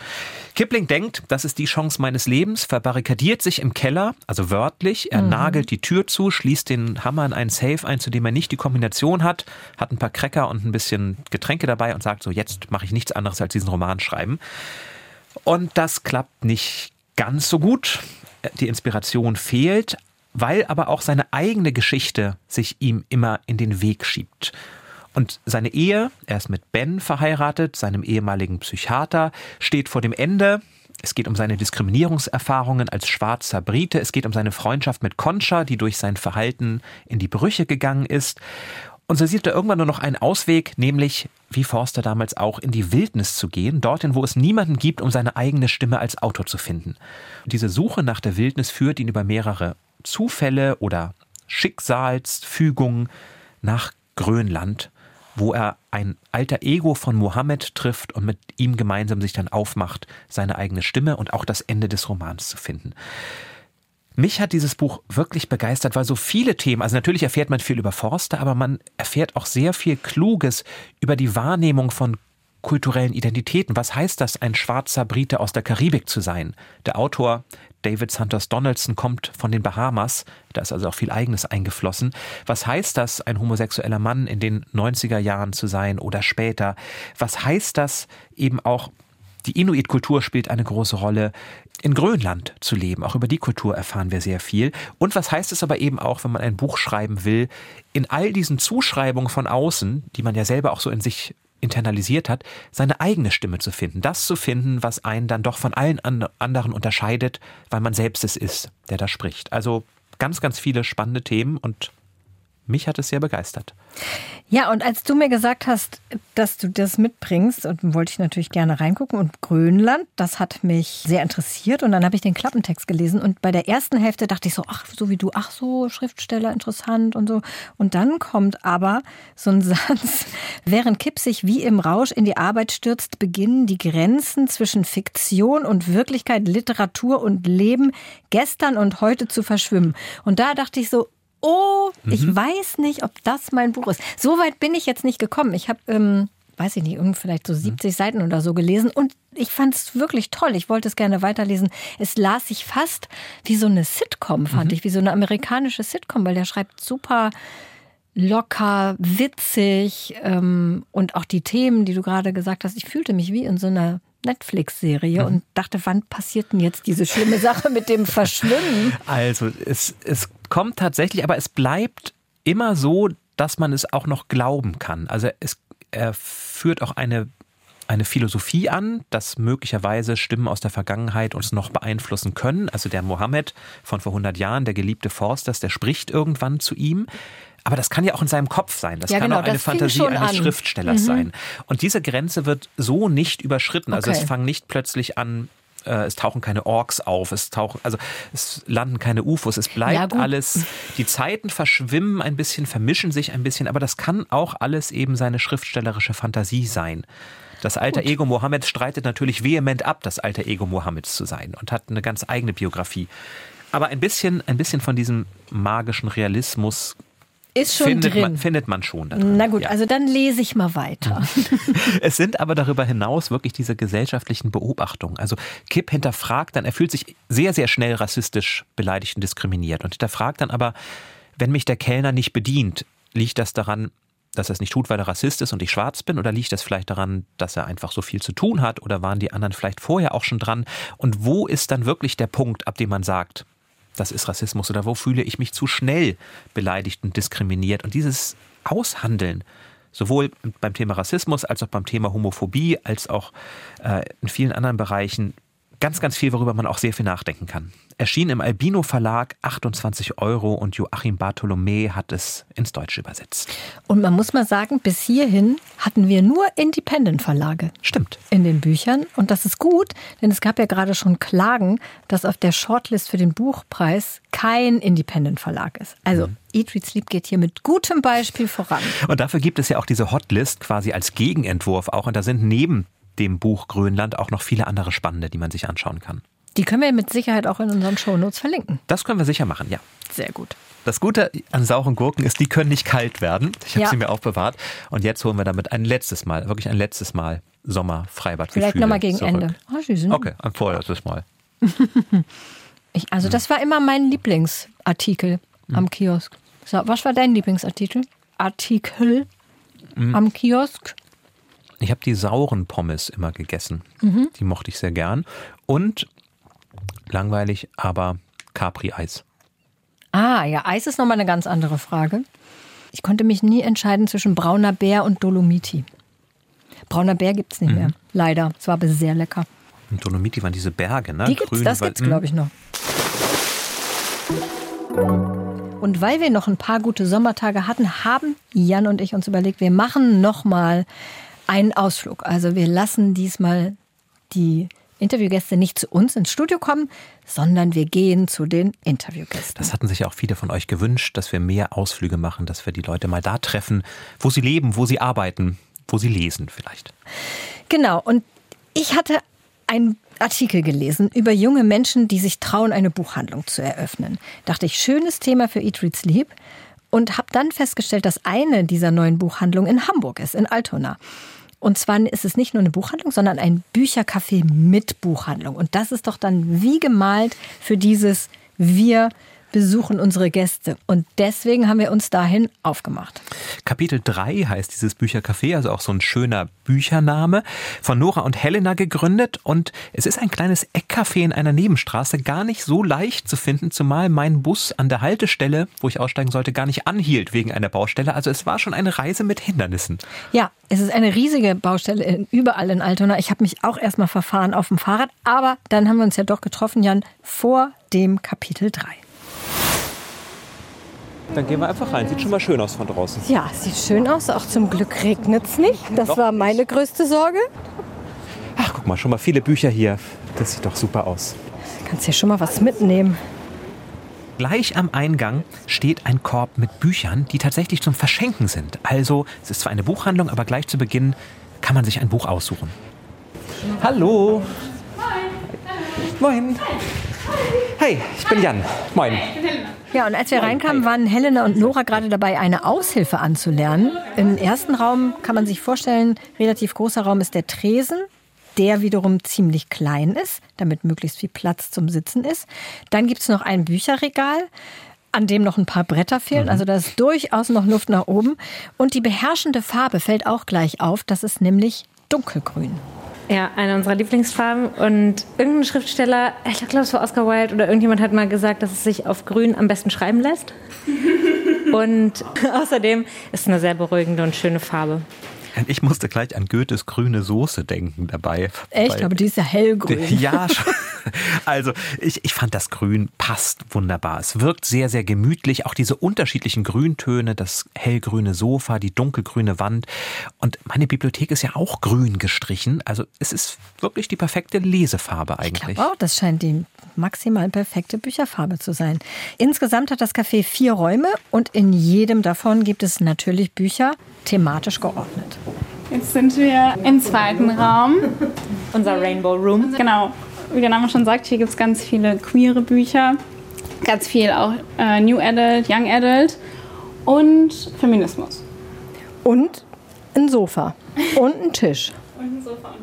Kipling denkt, das ist die Chance meines Lebens, verbarrikadiert sich im Keller, also wörtlich, er mhm. nagelt die Tür zu, schließt den Hammer in einen Safe ein, zu dem er nicht die Kombination hat, hat ein paar Cracker und ein bisschen Getränke dabei und sagt so, jetzt mache ich nichts anderes als diesen Roman schreiben. Und das klappt nicht ganz so gut. Die Inspiration fehlt, weil aber auch seine eigene Geschichte sich ihm immer in den Weg schiebt. Und seine Ehe, er ist mit Ben verheiratet, seinem ehemaligen Psychiater, steht vor dem Ende. Es geht um seine Diskriminierungserfahrungen als schwarzer Brite. Es geht um seine Freundschaft mit Concha, die durch sein Verhalten in die Brüche gegangen ist. Und so sieht er irgendwann nur noch einen Ausweg, nämlich, wie Forster damals auch, in die Wildnis zu gehen, dorthin, wo es niemanden gibt, um seine eigene Stimme als Autor zu finden. Und diese Suche nach der Wildnis führt ihn über mehrere Zufälle oder Schicksalsfügungen nach Grönland, wo er ein alter Ego von Mohammed trifft und mit ihm gemeinsam sich dann aufmacht, seine eigene Stimme und auch das Ende des Romans zu finden. Mich hat dieses Buch wirklich begeistert, weil so viele Themen, also natürlich erfährt man viel über Forster, aber man erfährt auch sehr viel Kluges über die Wahrnehmung von kulturellen Identitäten. Was heißt das, ein schwarzer Brite aus der Karibik zu sein? Der Autor David Santos Donaldson kommt von den Bahamas, da ist also auch viel Eigenes eingeflossen. Was heißt das, ein homosexueller Mann in den 90er Jahren zu sein oder später? Was heißt das eben auch, die Inuit-Kultur spielt eine große Rolle, in Grönland zu leben. Auch über die Kultur erfahren wir sehr viel. Und was heißt es aber eben auch, wenn man ein Buch schreiben will, in all diesen Zuschreibungen von außen, die man ja selber auch so in sich internalisiert hat, seine eigene Stimme zu finden. Das zu finden, was einen dann doch von allen anderen unterscheidet, weil man selbst es ist, der da spricht. Also ganz, ganz viele spannende Themen und mich hat es sehr begeistert. Ja, und als du mir gesagt hast, dass du das mitbringst, und wollte ich natürlich gerne reingucken, und Grönland, das hat mich sehr interessiert. Und dann habe ich den Klappentext gelesen. Und bei der ersten Hälfte dachte ich so, ach, so wie du, ach so, Schriftsteller, interessant und so. Und dann kommt aber so ein Satz, während Kipp sich wie im Rausch in die Arbeit stürzt, beginnen die Grenzen zwischen Fiktion und Wirklichkeit, Literatur und Leben gestern und heute zu verschwimmen. Und da dachte ich so, oh, mhm. ich weiß nicht, ob das mein Buch ist. So weit bin ich jetzt nicht gekommen. Ich habe, ähm, weiß ich nicht, vielleicht so 70 mhm. Seiten oder so gelesen und ich fand es wirklich toll. Ich wollte es gerne weiterlesen. Es las sich fast wie so eine Sitcom, fand mhm. ich, wie so eine amerikanische Sitcom, weil der schreibt super locker, witzig ähm, und auch die Themen, die du gerade gesagt hast. Ich fühlte mich wie in so einer Netflix-Serie mhm. und dachte, wann passiert denn jetzt diese schlimme Sache mit dem Verschwimmen? Also es, es kommt tatsächlich, aber es bleibt immer so, dass man es auch noch glauben kann. Also es, er führt auch eine eine Philosophie an, dass möglicherweise Stimmen aus der Vergangenheit uns noch beeinflussen können. Also der Mohammed von vor 100 Jahren, der geliebte Forsters, der spricht irgendwann zu ihm. Aber das kann ja auch in seinem Kopf sein. Das ja, kann genau, auch eine Fantasie eines an. Schriftstellers mhm. sein. Und diese Grenze wird so nicht überschritten. Also okay. es fangen nicht plötzlich an, äh, es tauchen keine Orks auf, es tauchen, also es landen keine UFOs, es bleibt ja, alles, die Zeiten verschwimmen ein bisschen, vermischen sich ein bisschen, aber das kann auch alles eben seine schriftstellerische Fantasie sein. Das alter Gut. Ego Mohammeds streitet natürlich vehement ab, das alter Ego Mohammeds zu sein und hat eine ganz eigene Biografie. Aber ein bisschen, ein bisschen von diesem magischen Realismus ist schon findet drin. Man, findet man schon da drin. Na gut, ja. also dann lese ich mal weiter. es sind aber darüber hinaus wirklich diese gesellschaftlichen Beobachtungen. Also Kipp hinterfragt dann, er fühlt sich sehr, sehr schnell rassistisch beleidigt und diskriminiert und hinterfragt dann aber, wenn mich der Kellner nicht bedient, liegt das daran, dass er es nicht tut, weil er Rassist ist und ich schwarz bin? Oder liegt das vielleicht daran, dass er einfach so viel zu tun hat? Oder waren die anderen vielleicht vorher auch schon dran? Und wo ist dann wirklich der Punkt, ab dem man sagt, das ist Rassismus oder wo fühle ich mich zu schnell beleidigt und diskriminiert. Und dieses Aushandeln, sowohl beim Thema Rassismus als auch beim Thema Homophobie, als auch äh, in vielen anderen Bereichen, ganz, ganz viel, worüber man auch sehr viel nachdenken kann. Erschien im Albino Verlag 28 Euro und Joachim Bartholomä hat es ins Deutsche übersetzt. Und man muss mal sagen, bis hierhin hatten wir nur Independent-Verlage. Stimmt. In den Büchern. Und das ist gut, denn es gab ja gerade schon Klagen, dass auf der Shortlist für den Buchpreis kein Independent-Verlag ist. Also mhm. Eat, Read, Sleep geht hier mit gutem Beispiel voran. Und dafür gibt es ja auch diese Hotlist quasi als Gegenentwurf auch. Und da sind neben dem Buch Grönland auch noch viele andere spannende, die man sich anschauen kann. Die können wir mit Sicherheit auch in unseren Shownotes verlinken. Das können wir sicher machen, ja. Sehr gut. Das Gute an sauren Gurken ist, die können nicht kalt werden. Ich habe ja. sie mir aufbewahrt. Und jetzt holen wir damit ein letztes Mal, wirklich ein letztes Mal Sommerfreibad. Vielleicht nochmal gegen zurück. Ende. Oh, süß, ne? Okay, ein vorletztes Mal. ich, also das war immer mein Lieblingsartikel mhm. am Kiosk. So, was war dein Lieblingsartikel? Artikel mhm. am Kiosk? Ich habe die sauren Pommes immer gegessen. Mhm. Die mochte ich sehr gern. Und langweilig, aber Capri-Eis. Ah, ja, Eis ist nochmal eine ganz andere Frage. Ich konnte mich nie entscheiden zwischen brauner Bär und Dolomiti. Brauner Bär gibt es nicht mhm. mehr, leider. Es war aber sehr lecker. Und Dolomiti waren diese Berge, ne? Die gibt's, Grün, das gibt es, glaube ich, noch. Und weil wir noch ein paar gute Sommertage hatten, haben Jan und ich uns überlegt, wir machen nochmal einen Ausflug. Also wir lassen diesmal die Interviewgäste nicht zu uns ins Studio kommen, sondern wir gehen zu den Interviewgästen. Das hatten sich auch viele von euch gewünscht, dass wir mehr Ausflüge machen, dass wir die Leute mal da treffen, wo sie leben, wo sie arbeiten, wo sie lesen vielleicht. Genau, und ich hatte einen Artikel gelesen über junge Menschen, die sich trauen, eine Buchhandlung zu eröffnen. Dachte ich, schönes Thema für Eat, Read, Sleep. Und habe dann festgestellt, dass eine dieser neuen Buchhandlungen in Hamburg ist, in Altona. Und zwar ist es nicht nur eine Buchhandlung, sondern ein Büchercafé mit Buchhandlung. Und das ist doch dann wie gemalt für dieses Wir besuchen unsere Gäste. Und deswegen haben wir uns dahin aufgemacht. Kapitel 3 heißt dieses Büchercafé, also auch so ein schöner Büchername, von Nora und Helena gegründet. Und es ist ein kleines Eckcafé in einer Nebenstraße, gar nicht so leicht zu finden, zumal mein Bus an der Haltestelle, wo ich aussteigen sollte, gar nicht anhielt wegen einer Baustelle. Also es war schon eine Reise mit Hindernissen. Ja, es ist eine riesige Baustelle überall in Altona. Ich habe mich auch erstmal verfahren auf dem Fahrrad, aber dann haben wir uns ja doch getroffen, Jan, vor dem Kapitel 3. Dann gehen wir einfach rein. Sieht schon mal schön aus von draußen. Ja, sieht schön aus. Auch zum Glück regnet es nicht. Das doch. war meine größte Sorge. Ach, guck mal, schon mal viele Bücher hier. Das sieht doch super aus. Du kannst ja schon mal was mitnehmen. Gleich am Eingang steht ein Korb mit Büchern, die tatsächlich zum Verschenken sind. Also, es ist zwar eine Buchhandlung, aber gleich zu Beginn kann man sich ein Buch aussuchen. Hallo. Moin. Moin. Hi, ich bin Jan. Moin. Ja, und als wir reinkamen, waren Helena und Nora gerade dabei, eine Aushilfe anzulernen. Im ersten Raum kann man sich vorstellen, relativ großer Raum ist der Tresen, der wiederum ziemlich klein ist, damit möglichst viel Platz zum Sitzen ist. Dann gibt es noch ein Bücherregal, an dem noch ein paar Bretter fehlen. Mhm. Also da ist durchaus noch Luft nach oben. Und die beherrschende Farbe fällt auch gleich auf. Das ist nämlich dunkelgrün. Ja, eine unserer Lieblingsfarben. Und irgendein Schriftsteller, ich glaube, es war Oscar Wilde oder irgendjemand hat mal gesagt, dass es sich auf Grün am besten schreiben lässt. und außerdem ist es eine sehr beruhigende und schöne Farbe. Ich musste gleich an Goethes grüne Soße denken dabei. Echt? Aber die ist ja hellgrün. Ja, also ich, ich fand das Grün passt wunderbar. Es wirkt sehr, sehr gemütlich. Auch diese unterschiedlichen Grüntöne, das hellgrüne Sofa, die dunkelgrüne Wand. Und meine Bibliothek ist ja auch grün gestrichen. Also es ist wirklich die perfekte Lesefarbe eigentlich. Ich auch, das scheint die maximal perfekte Bücherfarbe zu sein. Insgesamt hat das Café vier Räume und in jedem davon gibt es natürlich Bücher thematisch geordnet. Jetzt sind wir im zweiten Raum. Unser Rainbow Room. Genau. Wie der Name schon sagt, hier gibt es ganz viele queere Bücher. Ganz viel auch äh, New Adult, Young Adult und Feminismus. Und ein Sofa und ein Tisch.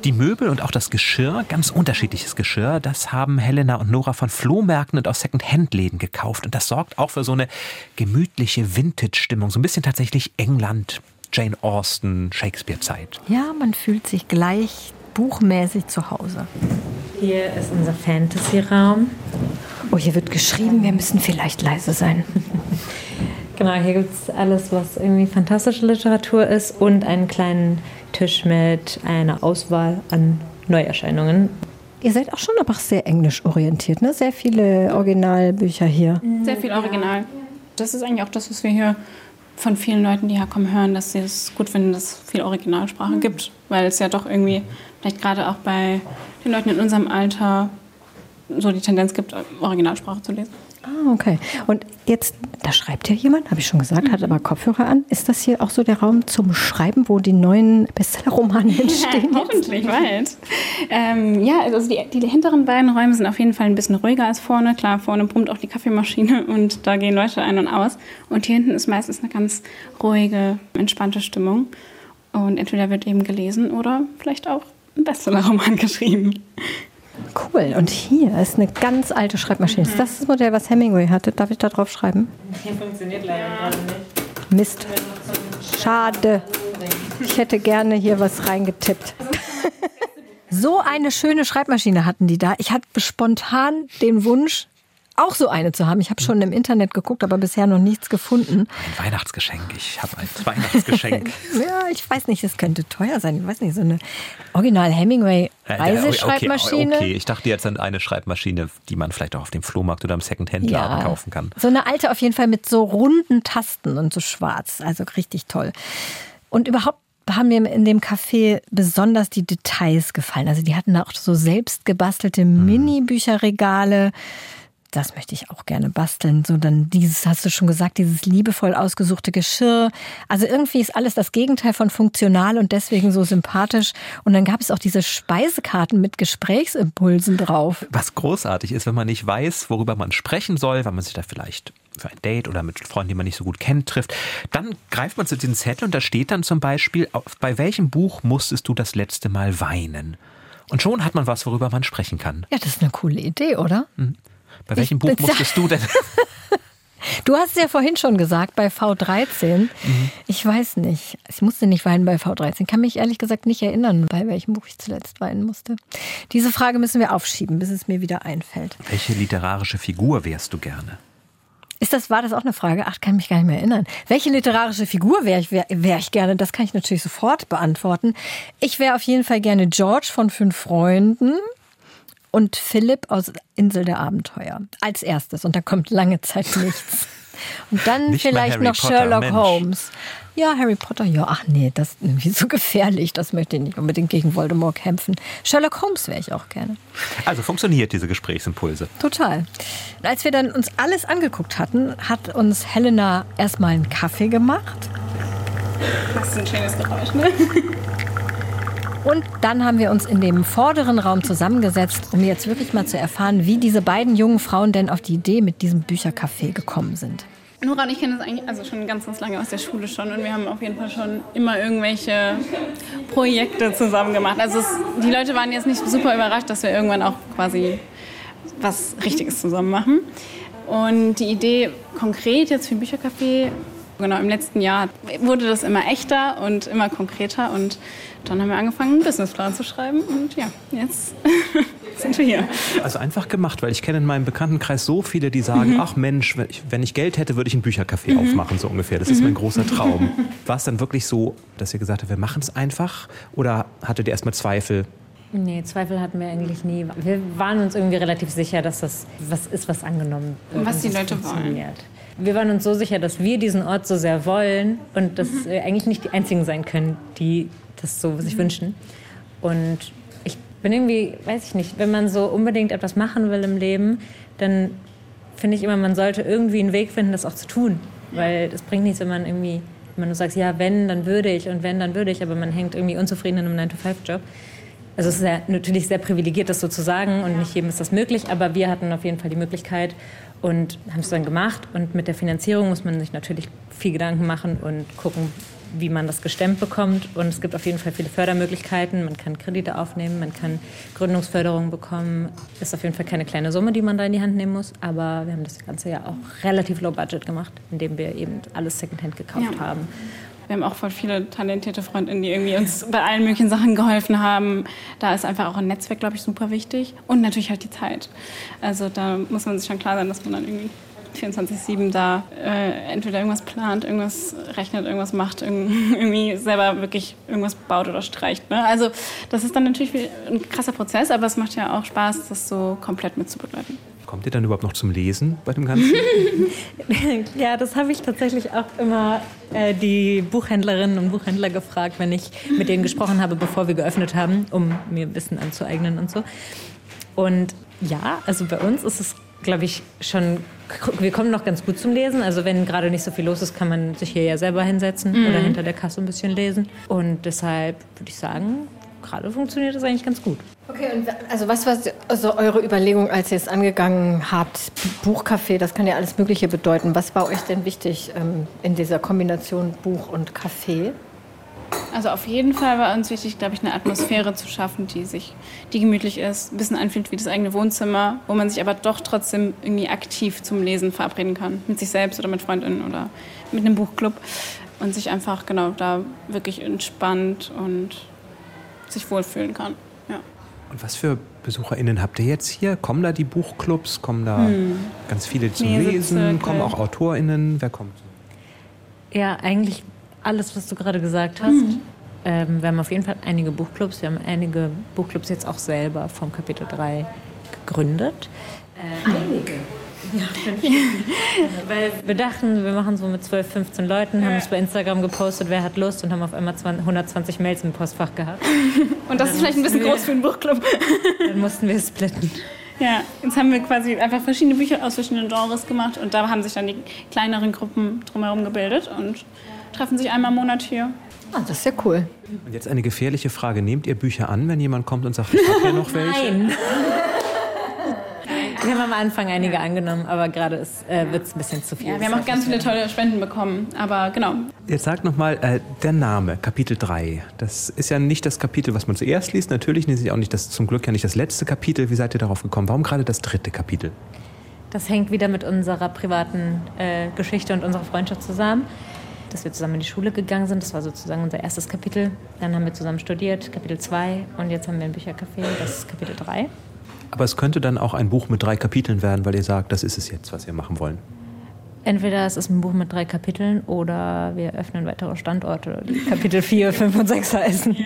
Die Möbel und auch das Geschirr, ganz unterschiedliches Geschirr, das haben Helena und Nora von Flohmärkten und aus Second-Hand-Läden gekauft. Und das sorgt auch für so eine gemütliche Vintage-Stimmung. So ein bisschen tatsächlich England, Jane Austen, Shakespeare-Zeit. Ja, man fühlt sich gleich buchmäßig zu Hause. Hier ist unser Fantasy-Raum. Oh, hier wird geschrieben, wir müssen vielleicht leise sein. genau, hier gibt es alles, was irgendwie fantastische Literatur ist und einen kleinen Tisch mit einer Auswahl an Neuerscheinungen. Ihr seid auch schon aber sehr englisch orientiert, ne? Sehr viele Originalbücher hier. Sehr viel Original. Das ist eigentlich auch das, was wir hier von vielen Leuten, die herkommen, hören, dass sie es gut finden, dass es viel Originalsprache gibt. Weil es ja doch irgendwie, vielleicht gerade auch bei den Leuten in unserem Alter, so die Tendenz gibt, Originalsprache zu lesen. Ah, okay. Und jetzt, da schreibt ja jemand, habe ich schon gesagt, hat aber Kopfhörer an. Ist das hier auch so der Raum zum Schreiben, wo die neuen Bestseller-Romane entstehen? Ja, hoffentlich bald. Ähm, ja, also die, die hinteren beiden Räume sind auf jeden Fall ein bisschen ruhiger als vorne. Klar, vorne brummt auch die Kaffeemaschine und da gehen Leute ein und aus. Und hier hinten ist meistens eine ganz ruhige, entspannte Stimmung. Und entweder wird eben gelesen oder vielleicht auch ein Bestseller-Roman geschrieben. Cool. Und hier ist eine ganz alte Schreibmaschine. Ist das das Modell, was Hemingway hatte? Darf ich da drauf schreiben? Hier funktioniert leider gerade nicht. Mist. Schade. Ich hätte gerne hier was reingetippt. So eine schöne Schreibmaschine hatten die da. Ich hatte spontan den Wunsch, auch so eine zu haben. Ich habe schon im Internet geguckt, aber bisher noch nichts gefunden. Ein Weihnachtsgeschenk. Ich habe ein Weihnachtsgeschenk. ja, ich weiß nicht, es könnte teuer sein. Ich weiß nicht, so eine Original Hemingway Reiseschreibmaschine. Okay, okay, ich dachte jetzt an eine Schreibmaschine, die man vielleicht auch auf dem Flohmarkt oder im Secondhand-Laden Ja. kaufen kann. So eine alte auf jeden Fall mit so runden Tasten und so schwarz. Also richtig toll. Und überhaupt haben mir in dem Café besonders die Details gefallen. Also die hatten da auch so selbst gebastelte Mini-Bücherregale. Das möchte ich auch gerne basteln. So dann dieses, hast du schon gesagt, dieses liebevoll ausgesuchte Geschirr. Also irgendwie ist alles das Gegenteil von funktional und deswegen so sympathisch. Und dann gab es auch diese Speisekarten mit Gesprächsimpulsen drauf. Was großartig ist, wenn man nicht weiß, worüber man sprechen soll, weil man sich da vielleicht für ein Date oder mit Freunden, die man nicht so gut kennt, trifft, dann greift man zu diesem Zettel und da steht dann zum Beispiel, bei welchem Buch musstest du das letzte Mal weinen? Und schon hat man was, worüber man sprechen kann. Ja, das ist eine coole Idee, oder? Bei welchem Ich Buch musstest du denn? Du hast es ja vorhin schon gesagt, bei V13. Ich weiß nicht. Ich musste nicht weinen bei V13. Kann mich ehrlich gesagt nicht erinnern, bei welchem Buch ich zuletzt weinen musste. Diese Frage müssen wir aufschieben, bis es mir wieder einfällt. Welche literarische Figur wärst du gerne? Ist das, war das auch eine Frage? Ach, kann mich gar nicht mehr erinnern. Welche literarische Figur wäre ich, wär, wär ich gerne? Das kann ich natürlich sofort beantworten. Ich wäre auf jeden Fall gerne George von Fünf Freunden und Philipp aus Insel der Abenteuer. Als erstes. Und da kommt lange Zeit nichts. Und dann Nicht vielleicht noch Potter, Sherlock Mensch. Holmes. Ja, Harry Potter, ja, ach nee, das ist irgendwie so gefährlich. Das möchte ich nicht unbedingt gegen Voldemort kämpfen. Sherlock Holmes wäre ich auch gerne. Also funktioniert diese Gesprächsimpulse. Total. Als wir dann uns alles angeguckt hatten, hat uns Helena erstmal einen Kaffee gemacht. Das ist ein schönes Geräusch, ne? Und dann haben wir uns in dem vorderen Raum zusammengesetzt, um jetzt wirklich mal zu erfahren, wie diese beiden jungen Frauen denn auf die Idee mit diesem Büchercafé gekommen sind. Nora und ich kennen das eigentlich also schon ganz, ganz lange aus der Schule schon und wir haben auf jeden Fall schon immer irgendwelche Projekte zusammen gemacht. Also es, die Leute waren jetzt nicht super überrascht, dass wir irgendwann auch quasi was Richtiges zusammen machen. Und die Idee konkret jetzt für Büchercafé, genau im letzten Jahr wurde das immer echter und immer konkreter und dann haben wir angefangen, einen Businessplan zu schreiben und ja, jetzt sind wir hier. Also einfach gemacht, weil ich kenne in meinem Bekanntenkreis so viele, die sagen, Mhm. ach Mensch, wenn ich, wenn ich Geld hätte, würde ich ein Büchercafé aufmachen, so ungefähr. Das ist Mhm. mein großer Traum. War es dann wirklich so, dass ihr gesagt habt, wir machen es einfach? Oder hattet ihr erstmal Zweifel? Nee, Zweifel hatten wir eigentlich nie. Wir waren uns irgendwie relativ sicher, dass das was ist, was angenommen wird. Was die Leute wollen. funktioniert. Wir waren uns so sicher, dass wir diesen Ort so sehr wollen und dass Mhm. wir eigentlich nicht die Einzigen sein können, die das so sich wünschen. Und ich bin irgendwie, weiß ich nicht, wenn man so unbedingt etwas machen will im Leben, dann finde ich immer, man sollte irgendwie einen Weg finden, das auch zu tun. Weil es bringt nichts, wenn man irgendwie, wenn man nur sagt, ja, wenn, dann würde ich und wenn, dann würde ich, aber man hängt irgendwie unzufrieden in einem 9-to-5-Job. Also es ist ja natürlich sehr privilegiert, das so zu sagen und nicht jedem ist das möglich, aber wir hatten auf jeden Fall die Möglichkeit und haben es dann gemacht. Und mit der Finanzierung muss man sich natürlich viel Gedanken machen und gucken, wie man das gestemmt bekommt. Und es gibt auf jeden Fall viele Fördermöglichkeiten. Man kann Kredite aufnehmen, man kann Gründungsförderung bekommen. Ist auf jeden Fall keine kleine Summe, die man da in die Hand nehmen muss. Aber wir haben das Ganze ja auch relativ low budget gemacht, indem wir eben alles Secondhand gekauft Ja. haben. Wir haben auch voll viele talentierte Freundinnen, die irgendwie uns bei allen möglichen Sachen geholfen haben. Da ist einfach auch ein Netzwerk, glaube ich, super wichtig. Und natürlich halt die Zeit. Also da muss man sich schon klar sein, dass man dann irgendwie 24-7 da äh, entweder irgendwas plant, irgendwas rechnet, irgendwas macht, irg- irgendwie selber wirklich irgendwas baut oder streicht. Ne? Also das ist dann natürlich ein krasser Prozess, aber es macht ja auch Spaß, das so komplett mitzubegleiten. Kommt ihr dann überhaupt noch zum Lesen bei dem Ganzen? ja, das habe ich tatsächlich auch immer äh, die Buchhändlerinnen und Buchhändler gefragt, wenn ich mit denen gesprochen habe, bevor wir geöffnet haben, um mir Wissen anzueignen und so. Und ja, also bei uns ist es, glaube ich, schon, wir kommen noch ganz gut zum Lesen. Also wenn gerade nicht so viel los ist, kann man sich hier ja selber hinsetzen mhm. oder hinter der Kasse ein bisschen lesen. Und deshalb würde ich sagen, gerade funktioniert das eigentlich ganz gut. Okay, und also was war also eure Überlegung, als ihr es angegangen habt? Buchcafé, das kann ja alles Mögliche bedeuten. Was war euch denn wichtig ähm, in dieser Kombination Buch und Café? Also auf jeden Fall war uns wichtig, glaube ich, eine Atmosphäre zu schaffen, die sich, die gemütlich ist, ein bisschen anfühlt wie das eigene Wohnzimmer, wo man sich aber doch trotzdem irgendwie aktiv zum Lesen verabreden kann, mit sich selbst oder mit Freundinnen oder mit einem Buchclub und sich einfach genau da wirklich entspannt und sich wohlfühlen kann. Ja. Und was für BesucherInnen habt ihr jetzt hier? Kommen da die Buchclubs? Kommen da hm. ganz viele zum Lesen? Kommen auch AutorInnen? Wer kommt? Ja, eigentlich alles, was du gerade gesagt hast. Mhm. Ähm, wir haben auf jeden Fall einige Buchclubs. Wir haben einige Buchclubs jetzt auch selber vom Kapitel 3 gegründet. Äh, einige. Ja, Weil wir dachten, wir machen so mit 12, 15 Leuten, haben es bei Instagram gepostet, wer hat Lust und haben auf einmal 120 Mails im Postfach gehabt. Und das ist vielleicht ein bisschen groß für einen Buchclub. Dann mussten wir splitten. Ja, jetzt haben wir quasi einfach verschiedene Bücher aus verschiedenen Genres gemacht und da haben sich dann die kleineren Gruppen drumherum gebildet und treffen sich einmal im Monat hier. Ah, das ist ja cool. Und jetzt eine gefährliche Frage. Nehmt ihr Bücher an, wenn jemand kommt und sagt, ich habe hier noch welche? Nein. Wir haben am Anfang einige angenommen, aber gerade äh, wird es ein bisschen zu viel. Ja, wir haben auch ganz viele tolle Spenden bekommen, aber genau. Jetzt sagt nochmal, äh, der Name, Kapitel 3. Das ist ja nicht das Kapitel, was man zuerst liest. Natürlich ist es auch nicht das, zum Glück ja nicht das letzte Kapitel. Wie seid ihr darauf gekommen? Warum gerade das dritte Kapitel? Das hängt wieder mit unserer privaten äh, Geschichte und unserer Freundschaft zusammen. Dass wir zusammen in die Schule gegangen sind, das war sozusagen unser erstes Kapitel. Dann haben wir zusammen studiert, Kapitel 2. Und jetzt haben wir ein Büchercafé, das ist Kapitel 3. Aber es könnte dann auch ein Buch mit drei Kapiteln werden, weil ihr sagt, das ist es jetzt, was wir machen wollen. Entweder es ist ein Buch mit drei Kapiteln oder wir öffnen weitere Standorte, die Kapitel 4, 5 und 6 heißen.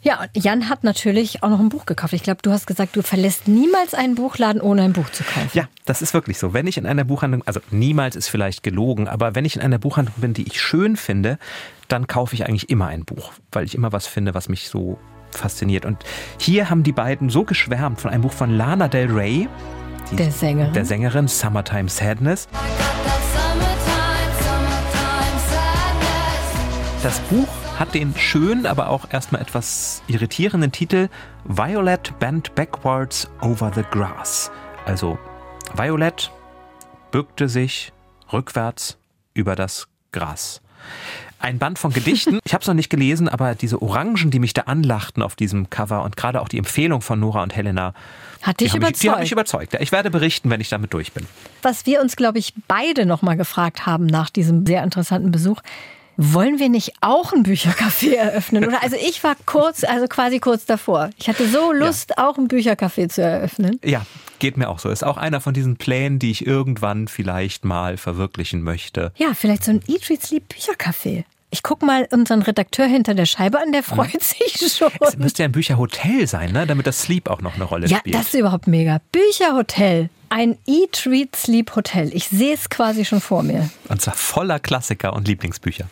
Ja, Jan hat natürlich auch noch ein Buch gekauft. Ich glaube, du hast gesagt, du verlässt niemals einen Buchladen, ohne ein Buch zu kaufen. Ja, das ist wirklich so. Wenn ich in einer Buchhandlung, also niemals ist vielleicht gelogen, aber wenn ich in einer Buchhandlung bin, die ich schön finde, dann kaufe ich eigentlich immer ein Buch, weil ich immer was finde, was mich so fasziniert. Und hier haben die beiden so geschwärmt von einem Buch von Lana Del Rey, der Sängerin, der Sängerin Summertime Sadness. Das Buch hat den schönen, aber auch erstmal etwas irritierenden Titel Violet Bent Backwards Over the Grass. Also Violet bückte sich rückwärts über das Gras ein Band von Gedichten. Ich habe es noch nicht gelesen, aber diese Orangen, die mich da anlachten auf diesem Cover und gerade auch die Empfehlung von Nora und Helena. Hat dich überzeugt? Mich, die haben mich überzeugt. Ich werde berichten, wenn ich damit durch bin. Was wir uns, glaube ich, beide noch mal gefragt haben nach diesem sehr interessanten Besuch, wollen wir nicht auch ein Büchercafé eröffnen? Oder also ich war kurz, also quasi kurz davor. Ich hatte so Lust, ja. auch ein Büchercafé zu eröffnen. Ja, geht mir auch so. Ist auch einer von diesen Plänen, die ich irgendwann vielleicht mal verwirklichen möchte. Ja, vielleicht so ein Eat, Read, Sleep Büchercafé. Ich guck mal unseren Redakteur hinter der Scheibe an, der freut ja. sich schon. Es müsste ja ein Bücherhotel sein, ne? damit das Sleep auch noch eine Rolle ja, spielt. Ja, das ist überhaupt mega. Bücherhotel. Ein Eat, Read, Sleep Hotel. Ich sehe es quasi schon vor mir. Und zwar voller Klassiker und Lieblingsbücher.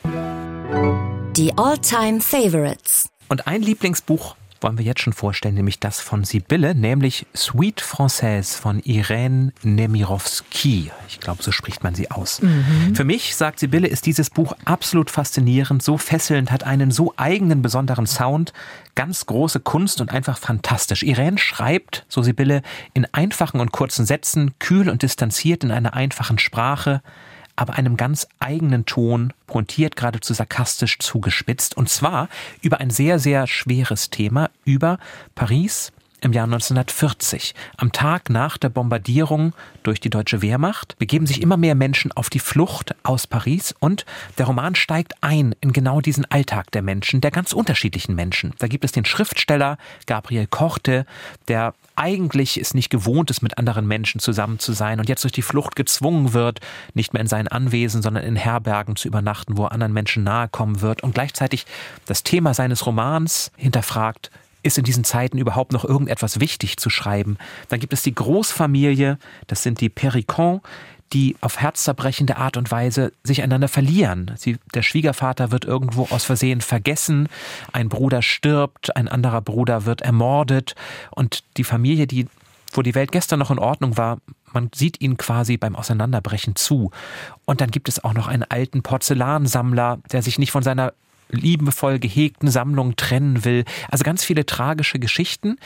Die All-Time Favorites. Und ein Lieblingsbuch wollen wir jetzt schon vorstellen, nämlich das von Sibylle, nämlich Suite Française von Irène Nemirovsky. Ich glaube, so spricht man sie aus. Mhm. Für mich, sagt Sibylle, ist dieses Buch absolut faszinierend, so fesselnd, hat einen so eigenen, besonderen Sound, ganz große Kunst und einfach fantastisch. Irene schreibt, so Sibylle, in einfachen und kurzen Sätzen, kühl und distanziert in einer einfachen Sprache, aber einem ganz eigenen Ton, pointiert geradezu sarkastisch zugespitzt. Und zwar über ein sehr, sehr schweres Thema, über Paris im Jahr 1940. Am Tag nach der Bombardierung durch die deutsche Wehrmacht begeben sich immer mehr Menschen auf die Flucht aus Paris und der Roman steigt ein in genau diesen Alltag der Menschen, der ganz unterschiedlichen Menschen. Da gibt es den Schriftsteller Gabriel Korte, der eigentlich es nicht gewohnt ist, mit anderen Menschen zusammen zu sein und jetzt durch die Flucht gezwungen wird, nicht mehr in seinen Anwesen, sondern in Herbergen zu übernachten, wo er anderen Menschen nahe kommen wird und gleichzeitig das Thema seines Romans hinterfragt, ist in diesen Zeiten überhaupt noch irgendetwas wichtig zu schreiben? Dann gibt es die Großfamilie, das sind die Pericon, die auf herzzerbrechende Art und Weise sich einander verlieren. Sie, der Schwiegervater wird irgendwo aus Versehen vergessen, ein Bruder stirbt, ein anderer Bruder wird ermordet und die Familie, die wo die Welt gestern noch in Ordnung war, man sieht ihn quasi beim Auseinanderbrechen zu. Und dann gibt es auch noch einen alten Porzellansammler, der sich nicht von seiner liebevoll gehegten Sammlung trennen will. Also ganz viele tragische Geschichten,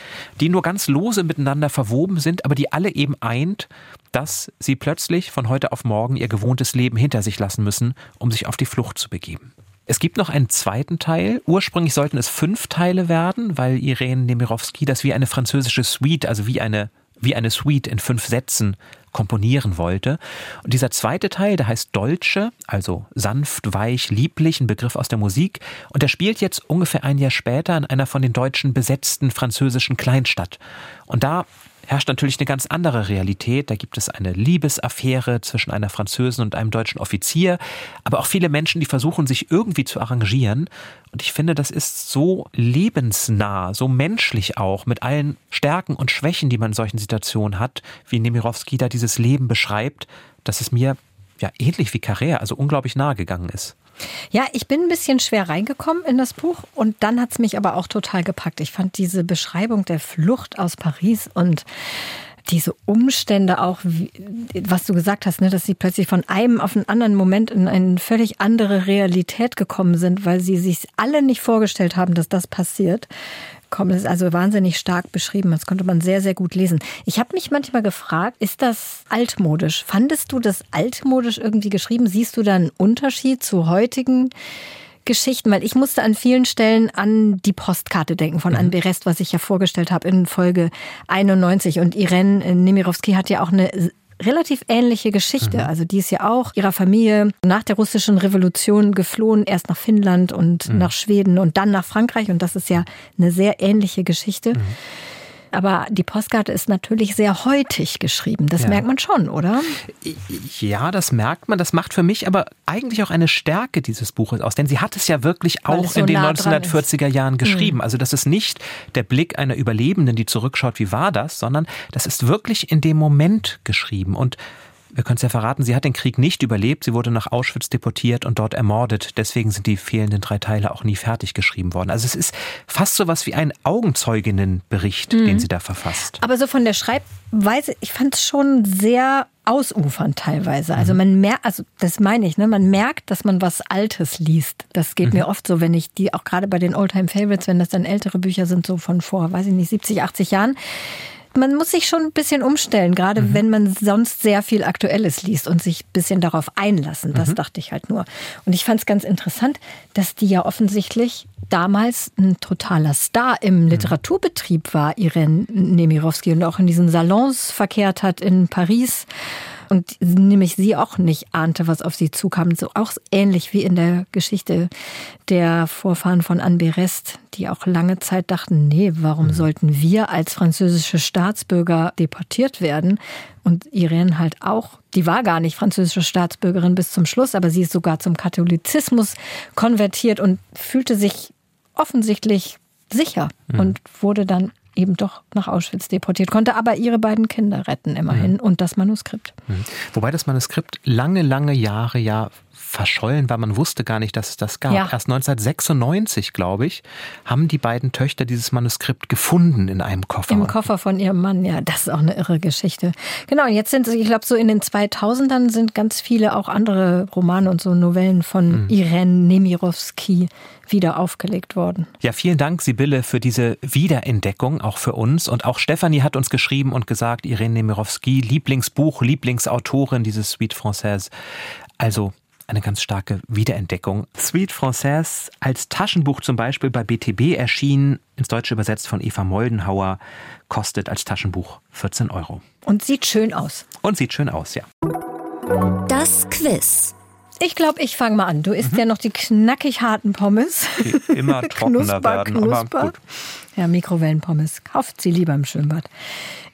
die nur ganz lose miteinander verwoben sind, aber die alle eben eint, dass sie plötzlich von heute auf morgen ihr gewohntes Leben hinter sich lassen müssen, um sich auf die Flucht zu begeben. Es gibt noch einen zweiten Teil. Ursprünglich sollten es fünf Teile werden, weil Irene Nemirovsky das wie eine französische Suite, also wie eine wie eine Suite in fünf Sätzen komponieren wollte. Und dieser zweite Teil, der heißt Dolce, also sanft, weich, lieblich, ein Begriff aus der Musik. Und der spielt jetzt ungefähr ein Jahr später in einer von den Deutschen besetzten französischen Kleinstadt. Und da herrscht natürlich eine ganz andere Realität. Da gibt es eine Liebesaffäre zwischen einer Französin und einem deutschen Offizier, aber auch viele Menschen, die versuchen, sich irgendwie zu arrangieren. Und ich finde, das ist so lebensnah, so menschlich auch, mit allen Stärken und Schwächen, die man in solchen Situationen hat, wie Nemirovsky da dieses Leben beschreibt, dass es mir ja ähnlich wie Carrère, also unglaublich nahe gegangen ist. Ja, ich bin ein bisschen schwer reingekommen in das Buch und dann hat es mich aber auch total gepackt. Ich fand diese Beschreibung der Flucht aus Paris und diese Umstände auch, was du gesagt hast, ne, dass sie plötzlich von einem auf einen anderen Moment in eine völlig andere Realität gekommen sind, weil sie sich alle nicht vorgestellt haben, dass das passiert kommen. Das ist also wahnsinnig stark beschrieben. Das konnte man sehr, sehr gut lesen. Ich habe mich manchmal gefragt, ist das altmodisch? Fandest du das altmodisch irgendwie geschrieben? Siehst du da einen Unterschied zu heutigen Geschichten? Weil ich musste an vielen Stellen an die Postkarte denken von mhm. Anne Berest, was ich ja vorgestellt habe in Folge 91. Und Irene Nemirovsky hat ja auch eine relativ ähnliche Geschichte. Mhm. Also die ist ja auch ihrer Familie nach der russischen Revolution geflohen, erst nach Finnland und mhm. nach Schweden und dann nach Frankreich. Und das ist ja eine sehr ähnliche Geschichte. Mhm. Aber die Postkarte ist natürlich sehr heutig geschrieben. Das ja. merkt man schon, oder? Ja, das merkt man. Das macht für mich aber eigentlich auch eine Stärke dieses Buches aus. Denn sie hat es ja wirklich auch so in den nah 1940er Jahren geschrieben. Mhm. Also das ist nicht der Blick einer Überlebenden, die zurückschaut, wie war das, sondern das ist wirklich in dem Moment geschrieben. Und wir können es ja verraten, sie hat den Krieg nicht überlebt, sie wurde nach Auschwitz deportiert und dort ermordet. Deswegen sind die fehlenden drei Teile auch nie fertig geschrieben worden. Also es ist fast so was wie ein Augenzeuginnenbericht, mhm. den sie da verfasst. Aber so von der Schreibweise, ich fand es schon sehr ausufernd teilweise. Also mhm. man merkt, also das meine ich, ne, man merkt, dass man was Altes liest. Das geht mhm. mir oft so, wenn ich die, auch gerade bei den Oldtime Favorites, wenn das dann ältere Bücher sind, so von vor, weiß ich nicht, 70, 80 Jahren, man muss sich schon ein bisschen umstellen, gerade mhm. wenn man sonst sehr viel Aktuelles liest und sich ein bisschen darauf einlassen. Das mhm. dachte ich halt nur. Und ich fand es ganz interessant, dass die ja offensichtlich damals ein totaler Star im mhm. Literaturbetrieb war, Irene Nemirovsky, und auch in diesen Salons verkehrt hat in Paris und nämlich sie auch nicht ahnte, was auf sie zukam. So auch ähnlich wie in der Geschichte der Vorfahren von Anne Berest, die auch lange Zeit dachten, nee, warum mhm. sollten wir als französische Staatsbürger deportiert werden? Und Irene halt auch, die war gar nicht französische Staatsbürgerin bis zum Schluss, aber sie ist sogar zum Katholizismus konvertiert und fühlte sich offensichtlich sicher mhm. und wurde dann eben doch nach Auschwitz deportiert, konnte aber ihre beiden Kinder retten immerhin mhm. und das Manuskript. Mhm. Wobei das Manuskript lange, lange Jahre ja verschollen war. Man wusste gar nicht, dass es das gab. Ja. Erst 1996, glaube ich, haben die beiden Töchter dieses Manuskript gefunden in einem Koffer. Im Koffer von ihrem Mann, ja, das ist auch eine irre Geschichte. Genau, jetzt sind, ich glaube, so in den 2000ern sind ganz viele auch andere Romane und so Novellen von mhm. Irene Nemirovsky wieder aufgelegt worden. Ja, vielen Dank, Sibylle, für diese Wiederentdeckung, auch für uns. Und auch Stefanie hat uns geschrieben und gesagt, Irene Nemirovsky, Lieblingsbuch, Lieblingsautorin dieses Suite Française. Also eine ganz starke Wiederentdeckung. Suite Française als Taschenbuch zum Beispiel bei BTB erschienen, ins Deutsche übersetzt von Eva Moldenhauer, kostet als Taschenbuch 14 Euro. Und sieht schön aus. Und sieht schön aus, ja. Das Quiz. Ich glaube, ich fange mal an. Du isst mhm. ja noch die knackig harten Pommes. Die immer trockener knusper, werden. Knusper. Ja, Mikrowellenpommes. Kauft sie lieber im Schwimmbad.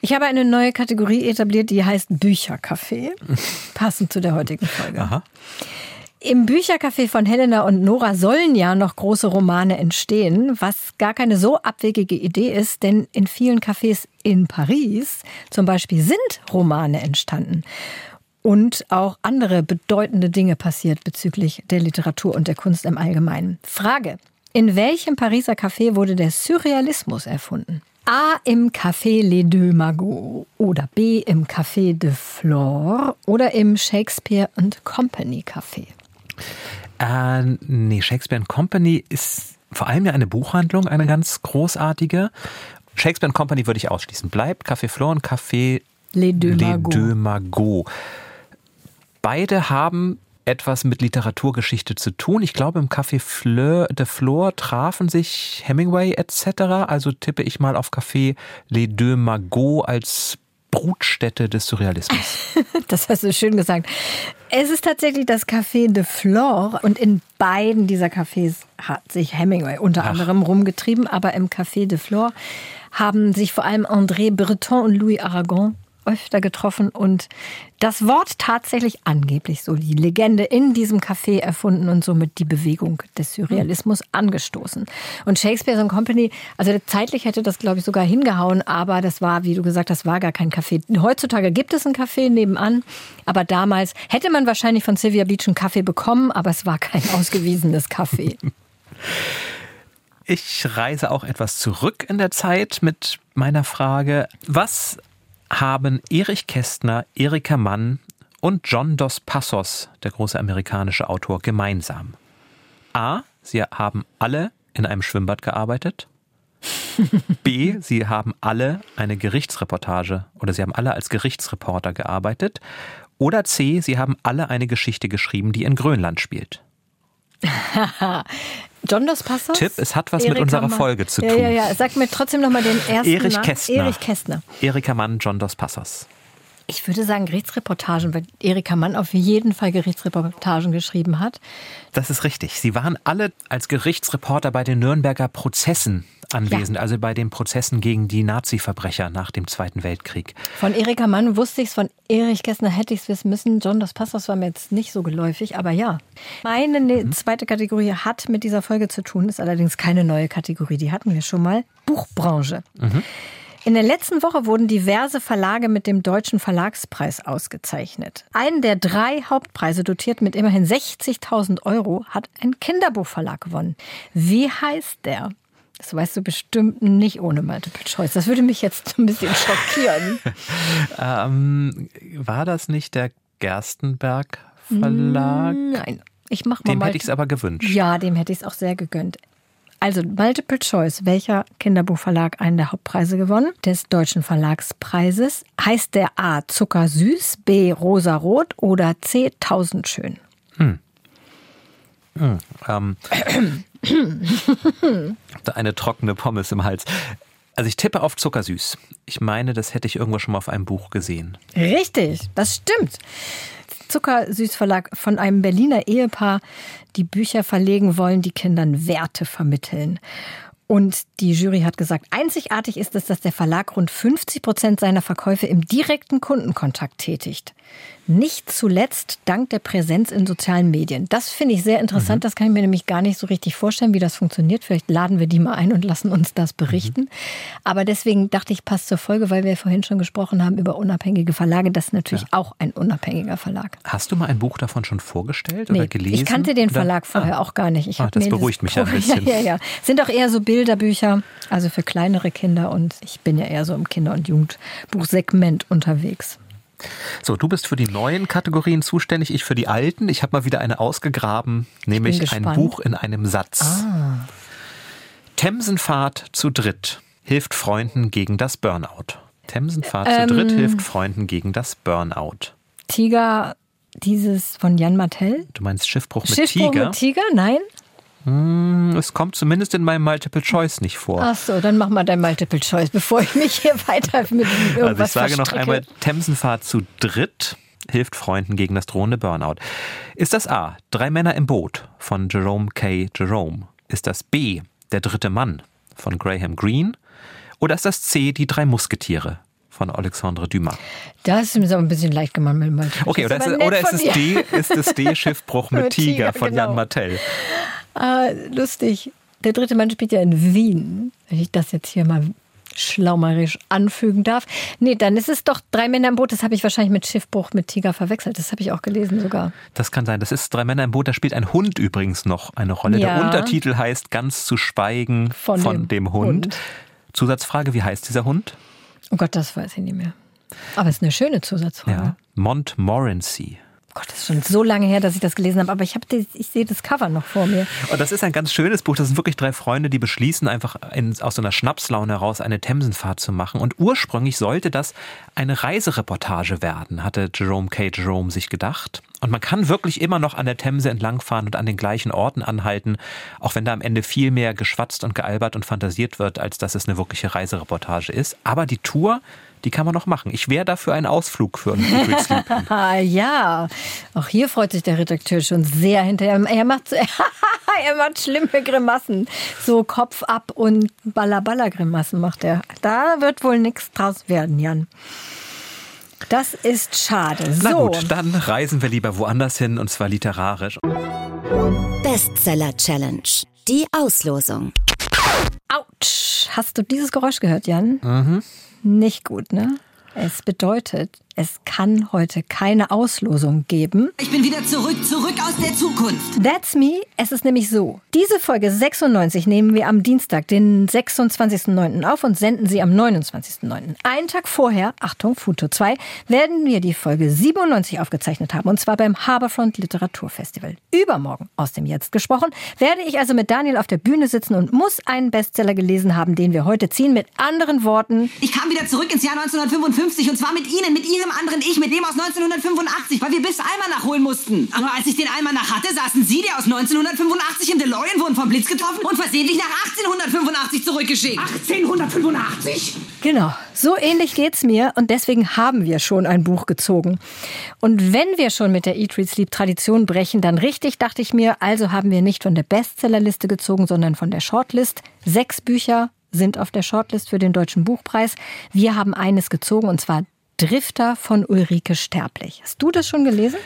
Ich habe eine neue Kategorie etabliert, die heißt Büchercafé. Passend zu der heutigen Folge. Aha. Im Büchercafé von Helena und Nora sollen ja noch große Romane entstehen, was gar keine so abwegige Idee ist, denn in vielen Cafés in Paris zum Beispiel sind Romane entstanden. Und auch andere bedeutende Dinge passiert bezüglich der Literatur und der Kunst im Allgemeinen. Frage. In welchem Pariser Café wurde der Surrealismus erfunden? A im Café Les Deux Magots oder B im Café de Flore oder im Shakespeare and Company Café? Äh, nee, Shakespeare Company ist vor allem ja eine Buchhandlung, eine ganz großartige. Shakespeare Company würde ich ausschließen. Bleibt Café Flore und Café Les Deux Les Magots. Deux Magots. Beide haben etwas mit Literaturgeschichte zu tun. Ich glaube, im Café Fleur de Flore trafen sich Hemingway etc. Also tippe ich mal auf Café Les Deux Magots als Brutstätte des Surrealismus. Das hast du schön gesagt. Es ist tatsächlich das Café de Flore und in beiden dieser Cafés hat sich Hemingway unter Ach. anderem rumgetrieben, aber im Café de Flore haben sich vor allem André Breton und Louis Aragon öfter getroffen und das Wort tatsächlich angeblich so die Legende in diesem Café erfunden und somit die Bewegung des Surrealismus angestoßen. Und Shakespeare and Company, also zeitlich hätte das glaube ich sogar hingehauen, aber das war, wie du gesagt hast, war gar kein Café. Heutzutage gibt es ein Café nebenan, aber damals hätte man wahrscheinlich von Sylvia Beach einen Kaffee bekommen, aber es war kein ausgewiesenes Café. Ich reise auch etwas zurück in der Zeit mit meiner Frage, was haben Erich Kästner, Erika Mann und John Dos Passos, der große amerikanische Autor, gemeinsam? A. Sie haben alle in einem Schwimmbad gearbeitet. B. Sie haben alle eine Gerichtsreportage oder sie haben alle als Gerichtsreporter gearbeitet. Oder C. Sie haben alle eine Geschichte geschrieben, die in Grönland spielt. John Dos Passos? Tipp, es hat was mit Erika unserer Mann. Folge zu Ja, tun. ja, ja. Sag mir trotzdem nochmal den ersten Erich Namen. Kästner. Erich Kästner. Erika Mann, John Dos Passos. Ich würde sagen Gerichtsreportagen, weil Erika Mann auf jeden Fall Gerichtsreportagen geschrieben hat. Das ist richtig. Sie waren alle als Gerichtsreporter bei den Nürnberger Prozessen anwesend, also bei den Prozessen gegen die Nazi-Verbrecher nach dem Zweiten Weltkrieg. Von Erika Mann wusste ich es, von Erich Kästner hätte ich es wissen müssen. John Dos Passos war mir jetzt nicht so geläufig, aber ja. Meine ne- zweite Kategorie hat mit dieser Folge zu tun, ist allerdings keine neue Kategorie, die hatten wir schon mal. Buchbranche. In der letzten Woche wurden diverse Verlage mit dem Deutschen Verlagspreis ausgezeichnet. Einen der drei Hauptpreise, dotiert mit immerhin 60.000 Euro, hat ein Kinderbuchverlag gewonnen. Wie heißt der? Das weißt du bestimmt nicht ohne Multiple Choice. Das würde mich jetzt ein bisschen schockieren. Ähm, war das nicht der Gerstenberg Verlag? Nein, ich mach mal Dem hätte ich es aber gewünscht. Ja, dem hätte ich es auch sehr gegönnt. Also Multiple Choice, welcher Kinderbuchverlag einen der Hauptpreise gewonnen? Des Deutschen Verlagspreises. Heißt der A Zuckersüß, B Rosarot oder C Tausendschön? Ähm, da eine trockene Pommes im Hals. Also ich tippe auf Zuckersüß. Ich meine, das hätte ich irgendwo schon mal auf einem Buch gesehen. Richtig, das stimmt. Zuckersüß Verlag von einem Berliner Ehepaar, die Bücher verlegen wollen, die Kindern Werte vermitteln. Und die Jury hat gesagt, einzigartig ist es, dass der Verlag rund 50 Prozent seiner Verkäufe im direkten Kundenkontakt tätigt. Nicht zuletzt dank der Präsenz in sozialen Medien. Das finde ich sehr interessant. Das kann ich mir nämlich gar nicht so richtig vorstellen, wie das funktioniert. Vielleicht laden wir die mal ein und lassen uns das berichten. Aber deswegen dachte ich, passt zur Folge, weil wir vorhin schon gesprochen haben über unabhängige Verlage. Das ist natürlich auch ein unabhängiger Verlag. Hast du mal ein Buch davon schon vorgestellt Nee, oder gelesen? ich kannte den oder? Verlag vorher Ah. auch gar nicht. Ich Ah, das beruhigt mich ja ein Ja, bisschen. ja, ja. Sind auch eher so Bilderbücher, also für kleinere Kinder. Und ich bin ja eher so im Kinder- und Jugendbuchsegment unterwegs. So, du bist für die neuen Kategorien zuständig, ich für die alten. Ich habe mal wieder eine ausgegraben, nämlich ein. Buch in einem Satz. Themsenfahrt zu dritt hilft Freunden gegen das Burnout. Themsenfahrt Ähm. zu dritt hilft Freunden gegen das Burnout. Tiger, dieses von Jan Martell. Du meinst Schiffbruch mit Schiffbruch Tiger? mit Tiger? Nein? Es kommt zumindest in meinem Multiple Choice nicht vor. Ach so, dann mach mal dein Multiple Choice, bevor ich mich hier weiter mit irgendwas Also ich sage noch verstricke. einmal, Themsenfahrt zu dritt hilft Freunden gegen das drohende Burnout. Ist das A, Drei Männer im Boot von Jerome K. Jerome? Ist das B, Der dritte Mann von Graham Greene? Oder ist das C, Die drei Musketiere von Alexandre Dumas. Das ist mir so ein bisschen leicht gemacht mit Malte. Okay, oder, ist, oder ist, es. D, ist es D Schiffbruch mit Mit Tiger Tiger, von genau. Jan Martell? Ah, lustig. Der dritte Mann spielt ja in Wien. Wenn ich das jetzt hier mal schlaumerisch anfügen darf. Nee, dann ist es doch drei Männer im Boot. Das habe ich wahrscheinlich mit Schiffbruch mit Tiger verwechselt. Das habe ich auch gelesen sogar. Das kann sein. Das ist Drei Männer im Boot. Da spielt ein Hund übrigens noch eine Rolle. Ja. Der Untertitel heißt Ganz zu schweigen von, Von dem, dem Hund. Hund. Zusatzfrage, wie heißt dieser Hund? Oh Gott, das weiß ich nicht mehr. Aber es ist eine schöne Zusatzfrage. Ja. Montmorency. Gott, das ist schon so lange her, dass ich das gelesen habe. Aber ich, habe das, ich sehe das Cover noch vor mir. Und das ist ein ganz schönes Buch. Das sind wirklich drei Freunde, die beschließen, einfach in, aus so einer Schnapslaune heraus eine Themsenfahrt zu machen. Und ursprünglich sollte das eine Reisereportage werden, hatte Jerome K. Jerome sich gedacht. Und man kann wirklich immer noch an der Themse entlangfahren und an den gleichen Orten anhalten, auch wenn da am Ende viel mehr geschwatzt und gealbert und fantasiert wird, als dass es eine wirkliche Reisereportage ist. Aber die Tour, die kann man noch machen. Ich wäre dafür einen Ausflug für einen Secret Sleep. Ah ja, auch hier freut sich der Redakteur schon sehr hinterher. Er macht, er macht schlimme Grimassen. So Kopf ab und Balla-Balla-Grimassen macht er. Da wird wohl nichts draus werden, Jan. Das ist schade. Na so, gut, dann reisen wir lieber woanders hin und zwar literarisch. Bestseller Challenge. Die Auslosung. ouch. Hast du dieses Geräusch gehört, Jan? Nicht gut, ne? Es bedeutet, es kann heute keine Auslosung geben. Ich bin wieder zurück, zurück aus der Zukunft. That's me. Es ist nämlich so. Diese Folge 96 nehmen wir am Dienstag, den 26.09. auf und senden sie am 29.09. Einen Tag vorher, Achtung, Futur 2, werden wir die Folge 97 aufgezeichnet haben. Und zwar beim Harbourfront Literaturfestival. Übermorgen, aus dem Jetzt gesprochen, werde ich also mit Daniel auf der Bühne sitzen und muss einen Bestseller gelesen haben, den wir heute ziehen. Mit anderen Worten, Ich kam wieder zurück ins Jahr 1955 und zwar mit Ihnen, mit Ihrem anderen Ich, mit dem aus 1985, weil wir bis Almanach holen mussten. Aber als ich den Almanach hatte, saßen Sie, der aus 1985 im DeLorean, wurden vom Blitz getroffen und versehentlich nach 1885 zurückgeschickt. 1885? Genau, so ähnlich geht's mir und deswegen haben wir schon ein Buch gezogen. Und wenn wir schon mit der Eat, Read, Sleep Tradition brechen, dann richtig, dachte ich mir, also haben wir nicht von der Bestsellerliste gezogen, sondern von der Shortlist. Sechs Bücher sind auf der Shortlist für den Deutschen Buchpreis. Wir haben eines gezogen und zwar Drifter von Ulrike Sterblich. Hast du das schon gelesen?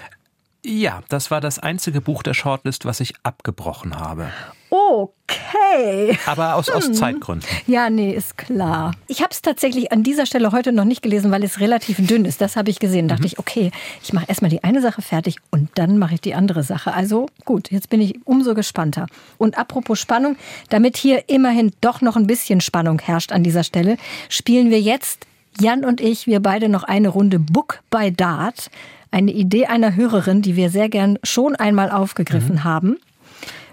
Ja, das war das einzige Buch der Shortlist, was ich abgebrochen habe. Okay. Aber aus, aus Zeitgründen. Ja, nee, ist klar. Ich habe es tatsächlich an dieser Stelle heute noch nicht gelesen, weil es relativ dünn ist. Das habe ich gesehen. Dachte ich, okay, ich mache erstmal die eine Sache fertig und dann mache ich die andere Sache. Also gut, jetzt bin ich umso gespannter. Und apropos Spannung, damit hier immerhin doch noch ein bisschen Spannung herrscht an dieser Stelle, spielen wir jetzt, Jan und ich, wir beide noch eine Runde Book by Dart. Eine Idee einer Hörerin, die wir sehr gern schon einmal aufgegriffen haben.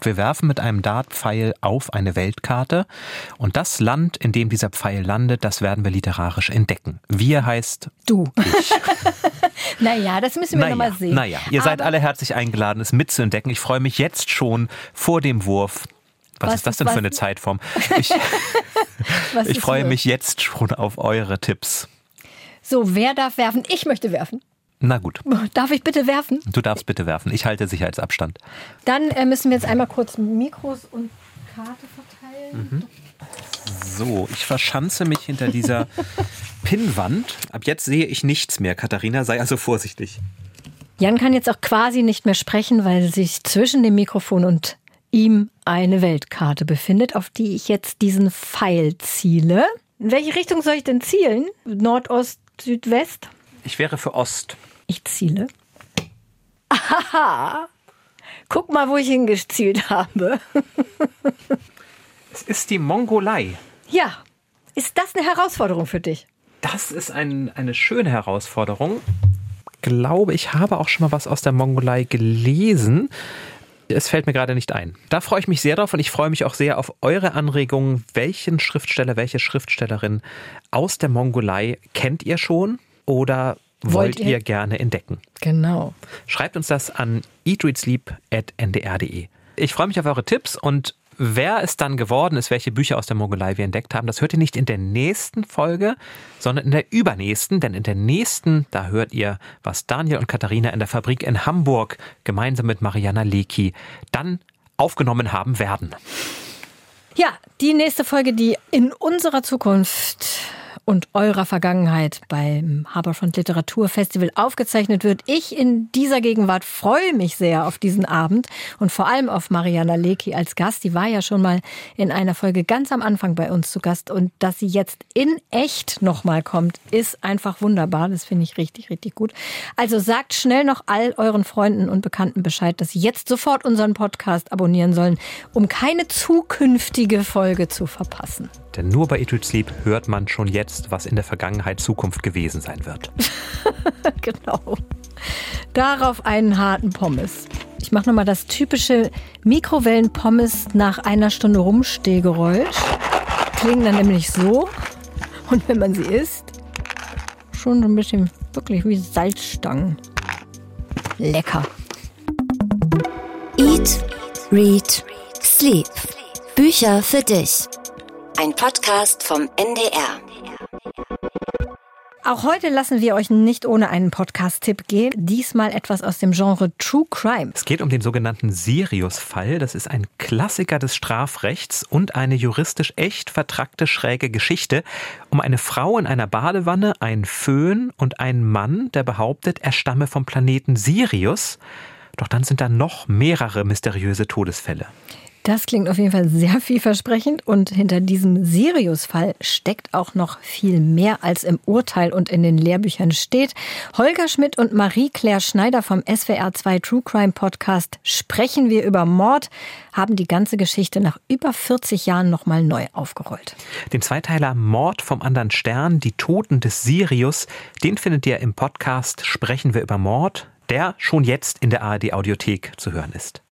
Wir werfen mit einem Dartpfeil auf eine Weltkarte und das Land, in dem dieser Pfeil landet, das werden wir literarisch entdecken. Wir heißt Du. naja, das müssen wir noch naja, mal sehen. naja, ihr seid Aber- alle herzlich eingeladen, es mitzuentdecken. Ich freue mich jetzt schon vor dem Wurf. Was, Was ist das denn was? für eine Zeitform? Ich, ich freue mich jetzt schon auf eure Tipps. So, wer darf werfen? Ich möchte werfen. Na gut, Darf ich bitte werfen? du darfst bitte werfen. Ich halte Sicherheitsabstand. Dann äh, müssen wir jetzt einmal kurz Mikros und Karte verteilen. So, ich verschanze mich hinter dieser Pinnwand. Ab jetzt sehe ich nichts mehr. Katharina, sei also vorsichtig. Jan kann jetzt auch quasi nicht mehr sprechen, weil sich zwischen dem Mikrofon und ihm eine Weltkarte befindet, auf die ich jetzt diesen Pfeil ziele. In welche Richtung soll ich denn zielen? Nordost, Südwest? Ich wäre für Ost. Ich ziele. Aha! Guck mal, wo ich hingezielt habe. Es ist die Mongolei. Ja, ist das eine Herausforderung für dich? Das ist ein, eine schöne Herausforderung. Glaube, ich habe auch schon mal was aus der Mongolei gelesen. Es fällt mir gerade nicht ein. Da freue ich mich sehr drauf und ich freue mich auch sehr auf eure Anregungen. Welchen Schriftsteller, welche Schriftstellerin aus der Mongolei kennt ihr schon oder wollt, Wollt ihr? ihr? gerne entdecken? Genau. Schreibt uns das an eatreadsleep.ndr.de. Ich freue mich auf eure Tipps und wer es dann geworden ist, welche Bücher aus der Mongolei wir entdeckt haben, das hört ihr nicht in der nächsten Folge, sondern in der übernächsten, denn in der nächsten, da hört ihr, was Daniel und Katharina in der Fabrik in Hamburg gemeinsam mit Mariana Leki dann aufgenommen haben werden. Ja, die nächste Folge, die in unserer Zukunft und eurer Vergangenheit beim Harbourfront Literaturfestival aufgezeichnet wird. Ich in dieser Gegenwart freue mich sehr auf diesen Abend und vor allem auf Mariana Lecki als Gast. Die war ja schon mal in einer Folge ganz am Anfang bei uns zu Gast und dass sie jetzt in echt nochmal kommt, ist einfach wunderbar. Das finde ich richtig, richtig gut. Also sagt schnell noch all euren Freunden und Bekannten Bescheid, dass sie jetzt sofort unseren Podcast abonnieren sollen, um keine zukünftige Folge zu verpassen. Denn nur bei Read Sleep hört man schon jetzt, was in der Vergangenheit Zukunft gewesen sein wird. genau. Darauf einen harten Pommes. Ich mache nochmal das typische Mikrowellen-Pommes nach einer Stunde Rumstehgeräusch. Klingen dann nämlich so. Und wenn man sie isst, schon so ein bisschen wirklich wie Salzstangen. Lecker. Eat, Read, Sleep. Bücher für dich. Ein Podcast vom NDR. Auch heute lassen wir euch nicht ohne einen Podcast-Tipp gehen. Diesmal etwas aus dem Genre True Crime. Es geht um den sogenannten Sirius-Fall. Das ist ein Klassiker des Strafrechts und eine juristisch echt vertrackte schräge Geschichte um eine Frau in einer Badewanne, einen Föhn und einen Mann, der behauptet, er stamme vom Planeten Sirius. Doch dann sind da noch mehrere mysteriöse Todesfälle. Das klingt auf jeden Fall sehr vielversprechend und hinter diesem Sirius-Fall steckt auch noch viel mehr, als im Urteil und in den Lehrbüchern steht. Holger Schmidt und Marie-Claire Schneider vom SWR2 True Crime Podcast sprechen wir über Mord, haben die ganze Geschichte nach über 40 Jahren nochmal neu aufgerollt. Den Zweiteiler Mord vom anderen Stern, die Toten des Sirius, den findet ihr im Podcast Sprechen wir über Mord, der schon jetzt in der ARD Audiothek zu hören ist.